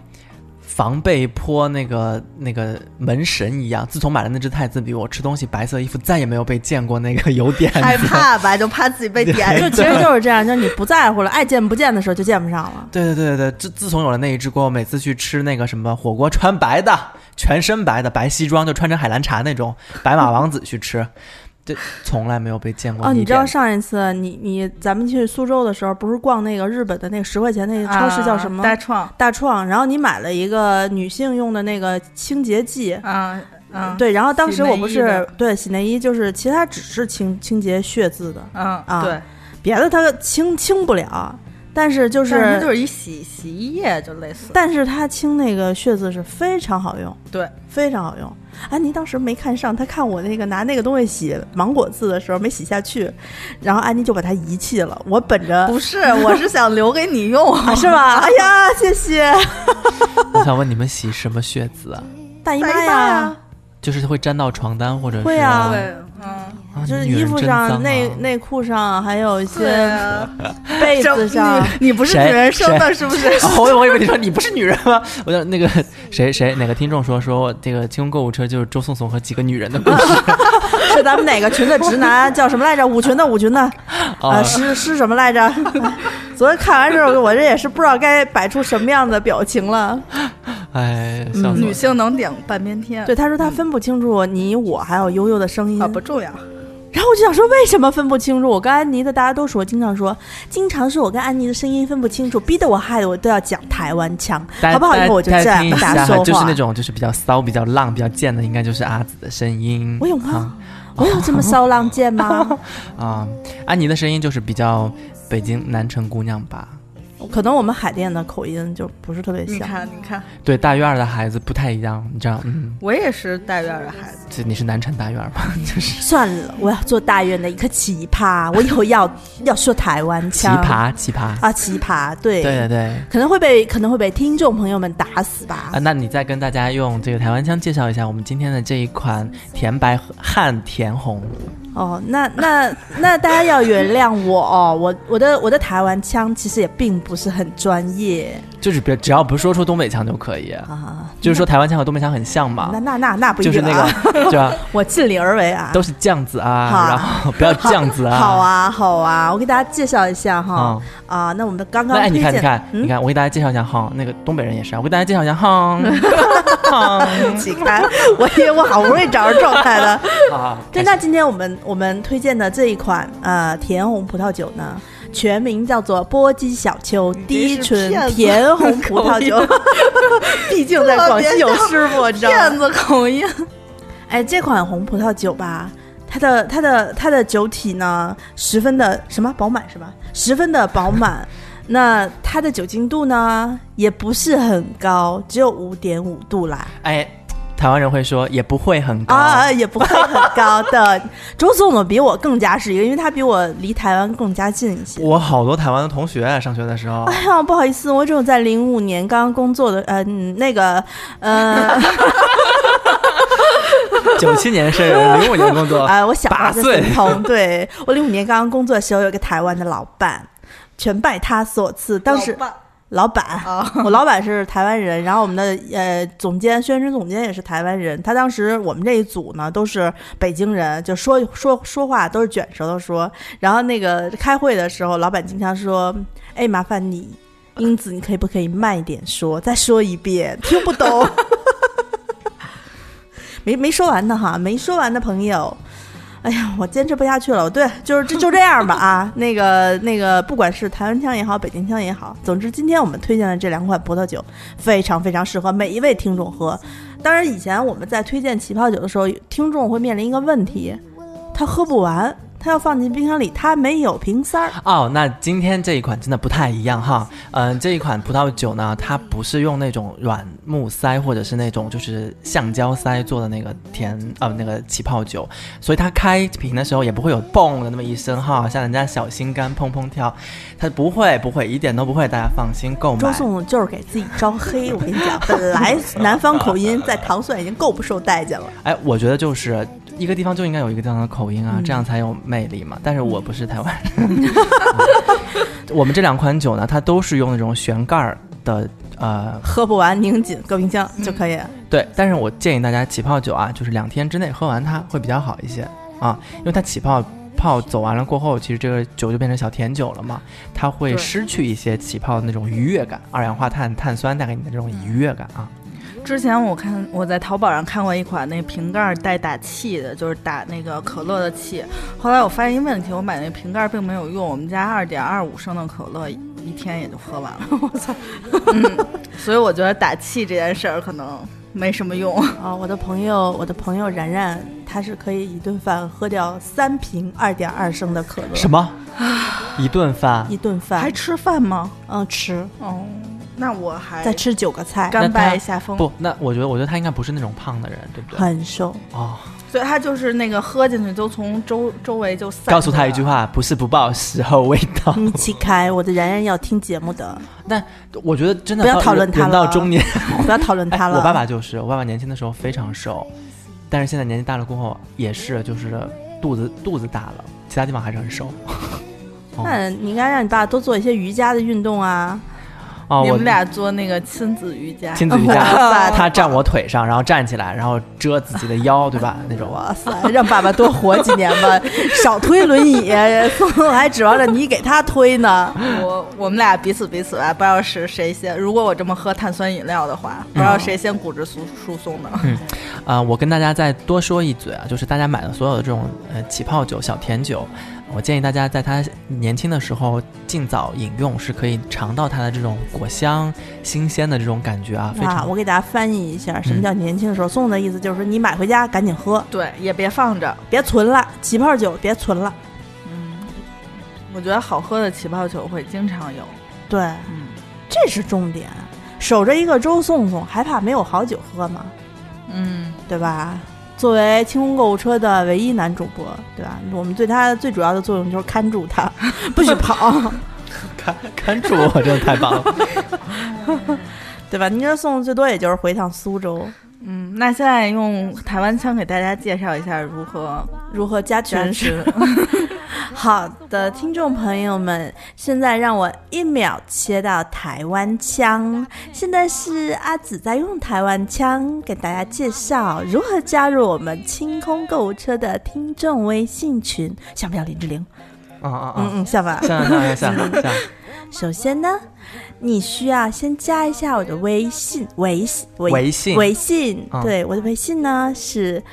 A: 防被坡那个那个门神一样。自从买了那只太子笔，我吃东西白色衣服再也没有被见过那个油点。
D: 害怕吧，就怕自己被点
B: 就其实就是这样，就是你不在乎了，爱见不见的时候就见不上了。
A: 对对对对对，自自从有了那一只锅，每次去吃那个什么火锅，穿白的，全身白的白西装，就穿成海蓝茶那种白马王子去吃，这从来没有被见过
B: 哦，你知道上一次你你咱们去苏州的时候，不是逛那个日本的那个十块钱那个超市叫什么？
C: 大创
B: 大创，然后你买了一个女性用的那个清洁剂，
C: 啊啊，
B: 对，然后当时我不是对洗内衣，就是其实它只是清清洁血渍的，
C: 嗯
B: 啊
C: 对，
B: 别的它清清不了，但是就
C: 是，就是一洗洗衣液，就类似。
B: 但是它清那个血渍是非常好用，
C: 对，
B: 非常好用。安妮当时没看上，她看我那个拿那个东西洗芒果渍的时候没洗下去，然后安妮就把它遗弃了。我本着
D: 不是，我是想留给你用。
B: 啊 是吧？哎呀，谢谢
A: 我想问你们洗什么血渍啊？
B: 大姨妈呀
D: 呀，
A: 就是会沾到床单或者是
B: 会啊
C: 对，嗯，
A: 啊
B: 就是衣服上、
A: 啊
B: 内内裤上，还有一些
C: 啊，
B: 被子上。
D: 你不是女人生的，是不是？
A: 哦，我我以为你说你不是女人吗？我就那个 谁谁哪个听众说说这个清空购物车就是周颂颂和几个女人的故事
B: 是咱们哪个群的直男叫什么来着？五群的五群的，呃，
A: 啊，
B: 诗诗什么来着？昨天看完之后，我这也是不知道该摆出什么样的表情了。
A: 哎，
C: 女性能顶半边天。
B: 对，他说他分不清楚你我还有悠悠的声音
C: 啊，不重要。
B: 然后我就想说，为什么分不清楚？我跟安妮的大家都说，经常说，经常是我跟安妮的声音分不清楚，逼得我害得我都要讲台湾腔，好不好？以后我就这样
A: 大家
B: 说话。
A: 就是那种就是比较骚、比较浪、比较贱的，应该就是阿紫的声音。
B: 我有吗？我有这么骚浪贱吗？
A: 啊 啊，安妮的声音就是比较北京南城姑娘吧。
B: 可能我们海淀的口音就不是特别像。
C: 你看，你看，
A: 对，大院儿的孩子不太一样，你知道？嗯，
C: 我也是大院的孩子。
A: 这你是南城大院儿吗？就是
B: 算了，我要做大院的一个奇葩，我以后要 要说台湾腔奇。
A: 葩，奇葩。
B: 啊，奇葩，对
A: 对对对。
B: 可能会被可能会被听众朋友们打死吧。
A: 啊，那你再跟大家用这个台湾腔介绍一下我们今天的这一款甜白汉甜红。
B: 哦，那那那大家要原谅我哦，我我的我的台湾腔其实也并不是很专业
A: 就是别只要不说出东北腔就可以，
B: 啊。
A: 就是说台湾腔和东北腔很像嘛
B: 那，那那那不一
A: 就是那个 对吧？
B: 我尽力而为啊。
A: 都是这样子啊，
B: 好
A: 然后不要这样子啊。
B: 好啊，好啊，我给大家介绍一下哈
A: 嗯，
B: 啊，那我们刚
A: 刚哎，
B: 刚，
A: 你看，你看，
B: 嗯
A: 你看，我给大家介绍一下哈，那个东北人也是啊，我给大家介绍一下哈，哈
B: 起开，我以为我好不容易找着状态了。
A: 啊，
B: 对，那今天我们我们推荐的这一款呃甜红葡萄酒呢，全名叫做波姬小丘低醇甜红葡萄酒。毕竟在广西有师傅，你知道吗？
C: 骗子口音，
B: 哎，这款红葡萄酒吧，它的它的它的酒体呢，十分的什么饱满是吧？十分的饱满。那它的酒精度呢，也不是很高，只有五点五度啦。
A: 哎，台湾人会说也不会很高，
B: 啊，也不会很高的。周总总比我更加是一个，因为他比我离台湾更加近一些。
A: 我好多台湾的同学啊上学的时候，
B: 哎呀，不好意思，我只有在零五年刚刚工作的，呃，嗯那个，呃，
A: 九七年生人，零五年工作，
B: 呃，我小
A: 八岁，
B: 对我零五年刚刚工作的时候，有个台湾的老板，全拜他所赐。当时老板，我老板是台湾人，然后我们的呃总监宣传总监也是台湾人。他当时我们这一组呢都是北京人，就说说说话都是卷舌头说。然后那个开会的时候，老板经常说：“哎，麻烦你英子，你可以不可以慢一点说？再说一遍，听不懂。”没没说完呢哈，没说完的朋友。哎呀，我坚持不下去了。对，就是就就这样吧啊。那个那个，不管是台湾腔也好，北京腔也好，总之今天我们推荐的这两款葡萄酒非常非常适合每一位听众喝。当然，以前我们在推荐起泡酒的时候，听众会面临一个问题，他喝不完，他要放进冰箱里，它没有瓶塞儿。
A: 哦，那今天这一款真的不太一样哈。嗯、这一款葡萄酒呢，它不是用那种软木塞或者是那种就是橡胶塞做的那个甜呃那个起泡酒，所以它开瓶的时候也不会有嘣的那么一声哈，像人家小心肝砰砰跳，它不会不会一点都不会，大家放心购买
B: 周
A: 买。
B: 颂就是给自己招黑。我跟你讲，本来南方口音在糖蒜已经够不受待见了。
A: 哎，我觉得就是一个地方就应该有一个地方的口音啊，
B: 嗯
A: 这样才有魅力嘛。但是我不是台湾人。我们这两款酒呢，它都是用那种旋盖儿的，呃，
B: 喝不完拧紧搁冰箱就可以。
A: 对。但是我建议大家起泡酒啊，就是两天之内喝完它会比较好一些啊，因为它起泡。泡走完了过后，其实这个酒就变成小甜酒了嘛，它会失去一些起泡的那种愉悦感，二氧化碳、碳酸带给你的这种愉悦感啊。
C: 之前我看我在淘宝上看过一款那瓶盖带打气的，就是打那个可乐的气。后来我发现一问题，我买那瓶盖并没有用，我们家二点二五升的可乐一天也就喝完了。我操！嗯，所以我觉得打气这件事儿可能没什么用。
B: 啊、我的朋友，我的朋友然然，他是可以一顿饭喝掉三瓶二点二升的可乐。
A: 什？么？一顿饭
B: 一顿饭
C: 还吃饭吗？
B: 嗯吃，
C: 哦，那我还
B: 再吃九个菜，
C: 甘拜下风。
A: 不？那我觉得，我觉得他应该不是那种胖的人，对不对？
B: 很瘦。
A: 哦，
C: 所以他就是那个喝进去都从周周围就散。
A: 告诉他一句，话：不是不报，时候未到。
B: 你起开，我的然然要听节目的，
A: 但我觉得真的
B: 不要讨论他了
A: 人到中年，
B: 不要讨论他了。
A: 哎我爸爸就是，我爸爸年轻的时候非常瘦，但是现在年纪大了过后也是，就是肚子肚子大了，其他地方还是很瘦。哦
B: 那你应该让你爸多做一些瑜伽的运动啊。
A: 哦，我
C: 你们俩做那个亲子瑜伽，
A: 亲子瑜伽，
B: 塞
A: 他站我腿上，然后站起来，然后遮自己的腰，对吧？那种。
B: 哇塞，让爸爸多活几年吧，少推轮椅，我还指望着你给他推呢。
C: 我我们俩彼此彼此吧，不知道是谁先。如果我这么喝碳酸饮料的话，不知道谁先骨质疏疏松的。
A: 啊、我跟大家再多说一嘴啊，就是大家买的所有的这种呃起泡酒、小甜酒，我建议大家在它年轻的时候尽早饮用，是可以尝到它的这种果香、新鲜的这种感觉啊，非
B: 啊，
A: 常
B: 我给大家翻译一下，什么叫年轻的时候？宋的意思就是说你买回家赶紧喝，
C: 对，也别放着。
B: 别存了，起泡酒别存了。
C: 嗯，我觉得好喝的起泡酒会经常有。
B: 对，
C: 嗯
B: 这是重点。守着一个周送送，还怕没有好酒喝吗？
C: 嗯，
B: 对吧？作为清空购物车的唯一男主播，对吧？我们对他最主要的作用就是看住他，不许跑，
A: 看看住我，真的太棒了。
B: 对吧？您这送最多也就是回趟苏州，
C: 嗯，那现在用台湾腔给大家介绍一下如何
B: 如何加
C: 加
B: 群？
C: 群。
B: 好的，听众朋友们，现在让我一秒切到台湾腔。现在是阿紫在用台湾腔给大家介绍如何加入我们清空购物车的听众微信群，想不想林志玲？
A: 啊啊啊！
B: 嗯嗯，下吧。
A: 像像像像像，
B: 首先呢，你需要先加一下我的微信，微信，微
A: 微信
B: 微信，
A: 嗯
B: 对，我的微信呢是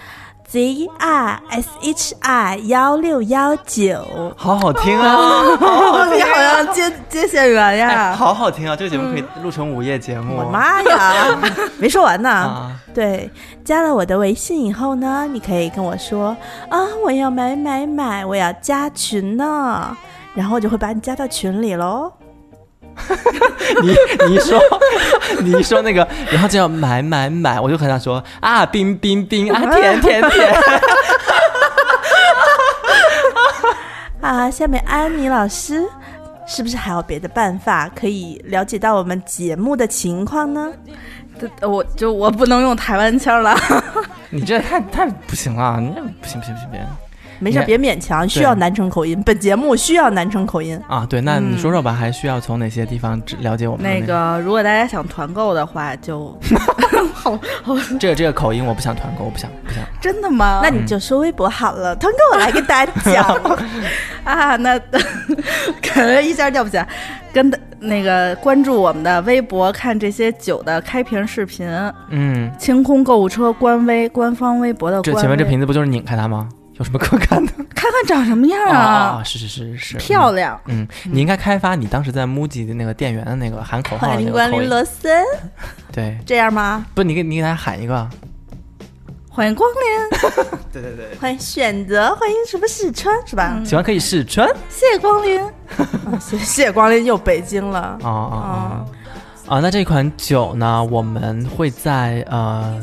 B: z r s h i 幺六幺九。
A: 好好听啊！
C: 你好像接接线员
A: 哎，
C: 呀。
A: 好好听啊！这个节目可以录成午夜节目。
B: 我的妈呀，没说完呢。
A: 啊！
B: 对，加了我的微信以后呢，你可以跟我说啊，我要买买买，我要加群呢，然后我就会把你加到群里喽。
A: 你你说你一说那个，然后就要买买买，我就很想说啊，冰冰冰啊，甜甜甜。
B: 啊，下面安妮老师，是不是还有别的办法可以了解到我们节目的情况呢？
C: 这我就我不能用台湾腔了。
A: 你这太太不行了，你这不行不行不行不行
B: 没事，
A: 你
B: 别勉强，需要南城口音。本节目需要南城口音。
A: 啊！对，那你
C: 嗯
A: 说说吧，还需要从哪些地方了解我们
C: 那个，如果大家想团购的话，就好好
A: 这个这个口音，我不想团购，我不想不想。
C: 真的吗？
B: 那你就说微博好了，团购我来给大家讲。
C: 啊，那感觉一下掉不起来。跟的那个关注我们的微博，看这些酒的开瓶视频。
A: 嗯，
C: 清空购物车官微官方微博的官微，
A: 这前面这瓶子不就是拧开它吗？有什么可看的？
C: 看看长什么样
A: 啊啊！是是是是，
C: 漂亮。
A: 嗯。嗯，你应该开发你当时在 MUJI 的那个店员的那个喊口号
B: 欢迎。光临罗森，
A: 对，
B: 这样吗？
A: 不，你给你给大家喊一个。
C: 欢迎光临，
A: 对对对，
B: 欢迎选择，欢迎什么试穿是吧？
C: 嗯
A: 喜欢可以试穿。
C: 谢谢光临。
B: 啊谢谢光临又北京了。
A: 啊啊啊！啊，那这款酒呢，我们会在呃，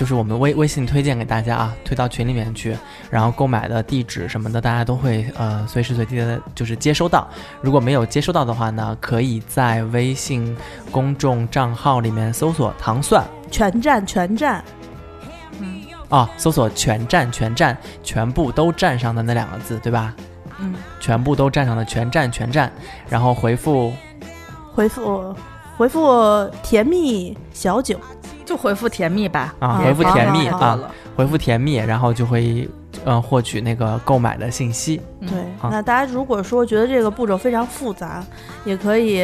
A: 就是我们微微信推荐给大家啊，推到群里面去，然后购买的地址什么的，大家都会呃随时随地的，就是接收到。如果没有接收到的话呢，可以在微信公众账号里面搜索“糖蒜
B: 全站全站，”，嗯
A: 哦，搜索“全站全站”，全部都站上的那两个字，对吧？
C: 嗯，
A: 全部都站上的全站全站，然后回复
B: 回复回复甜蜜小九，
C: 就回复甜蜜吧。
A: 啊，
B: 嗯
A: 回复甜蜜啊。回复甜蜜，然后就会嗯获取那个购买的信息。
C: 嗯
B: 对，
A: 啊
B: 那大家如果说觉得这个步骤非常复杂，也可以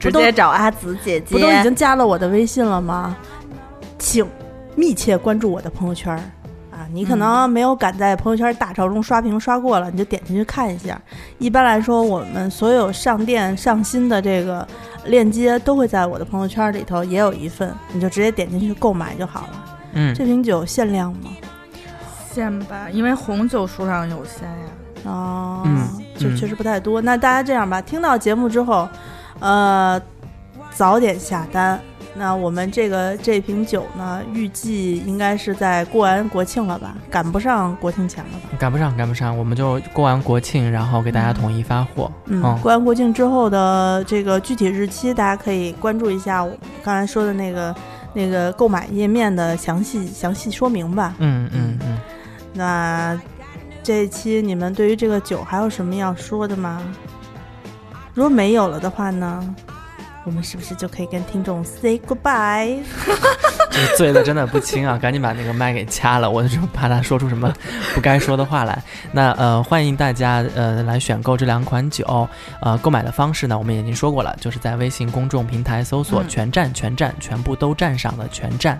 D: 直接找阿紫姐姐。
B: 不都已经加了我的微信了吗？请密切关注我的朋友圈儿啊！你可能没有敢在朋友圈大潮中刷屏刷过了，你就点进去看一下。一般来说，我们所有上店上新的这个链接都会在我的朋友圈里头也有一份，你就直接点进去购买就好了。
A: 嗯，
B: 这瓶酒限量吗？
C: 限吧，因为红酒数量有限呀。
B: 哦，就确实不太多。那大家这样吧，听到节目之后，呃，早点下单。那我们这个这瓶酒呢，预计应该是在过完国庆了吧，赶不上国庆前了吧？
A: 赶不上，赶不上，我们就过完国庆，然后给大家统一发货。
B: 嗯，
A: 嗯
B: 过完国庆之后的这个具体日期，大家可以关注一下我刚才说的那个那个购买页面的详细详细说明吧。
A: 嗯嗯嗯，
B: 那这一期你们对于这个酒还有什么要说的吗？如果没有了的话呢，我们是不是就可以跟听众 say goodbye？
A: 这醉的真的不轻啊！赶紧把那个麦给掐了，我就怕他说出什么不该说的话来。那呃，欢迎大家呃来选购这两款酒。呃，购买的方式呢，我们已经说过了，就是在微信公众平台搜索“
C: 嗯
A: 全站全站”，全部都站上的全站，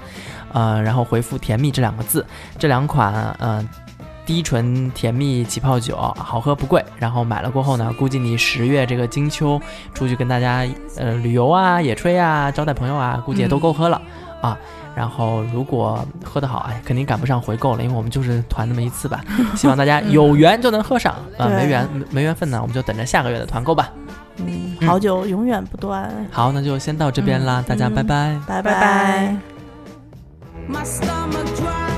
A: 呃，然后回复“甜蜜”这两个字。这两款呃低醇甜蜜起泡酒好喝不贵，然后买了过后呢，估计你十月这个金秋出去跟大家呃旅游啊、野炊啊、招待朋友啊，估计也都够喝了、啊。然后如果喝得好，哎，肯定赶不上回购了，因为我们就是团那么一次吧。希望大家有缘就能喝上，呃，没缘没没缘分呢，我们就等着下个月的团购吧。
B: 嗯，
A: 嗯
B: 好酒永远不断，
A: 好，那就先到这边啦，大家
B: 嗯
A: 拜拜。
B: 拜
C: 拜拜
E: My stomach dry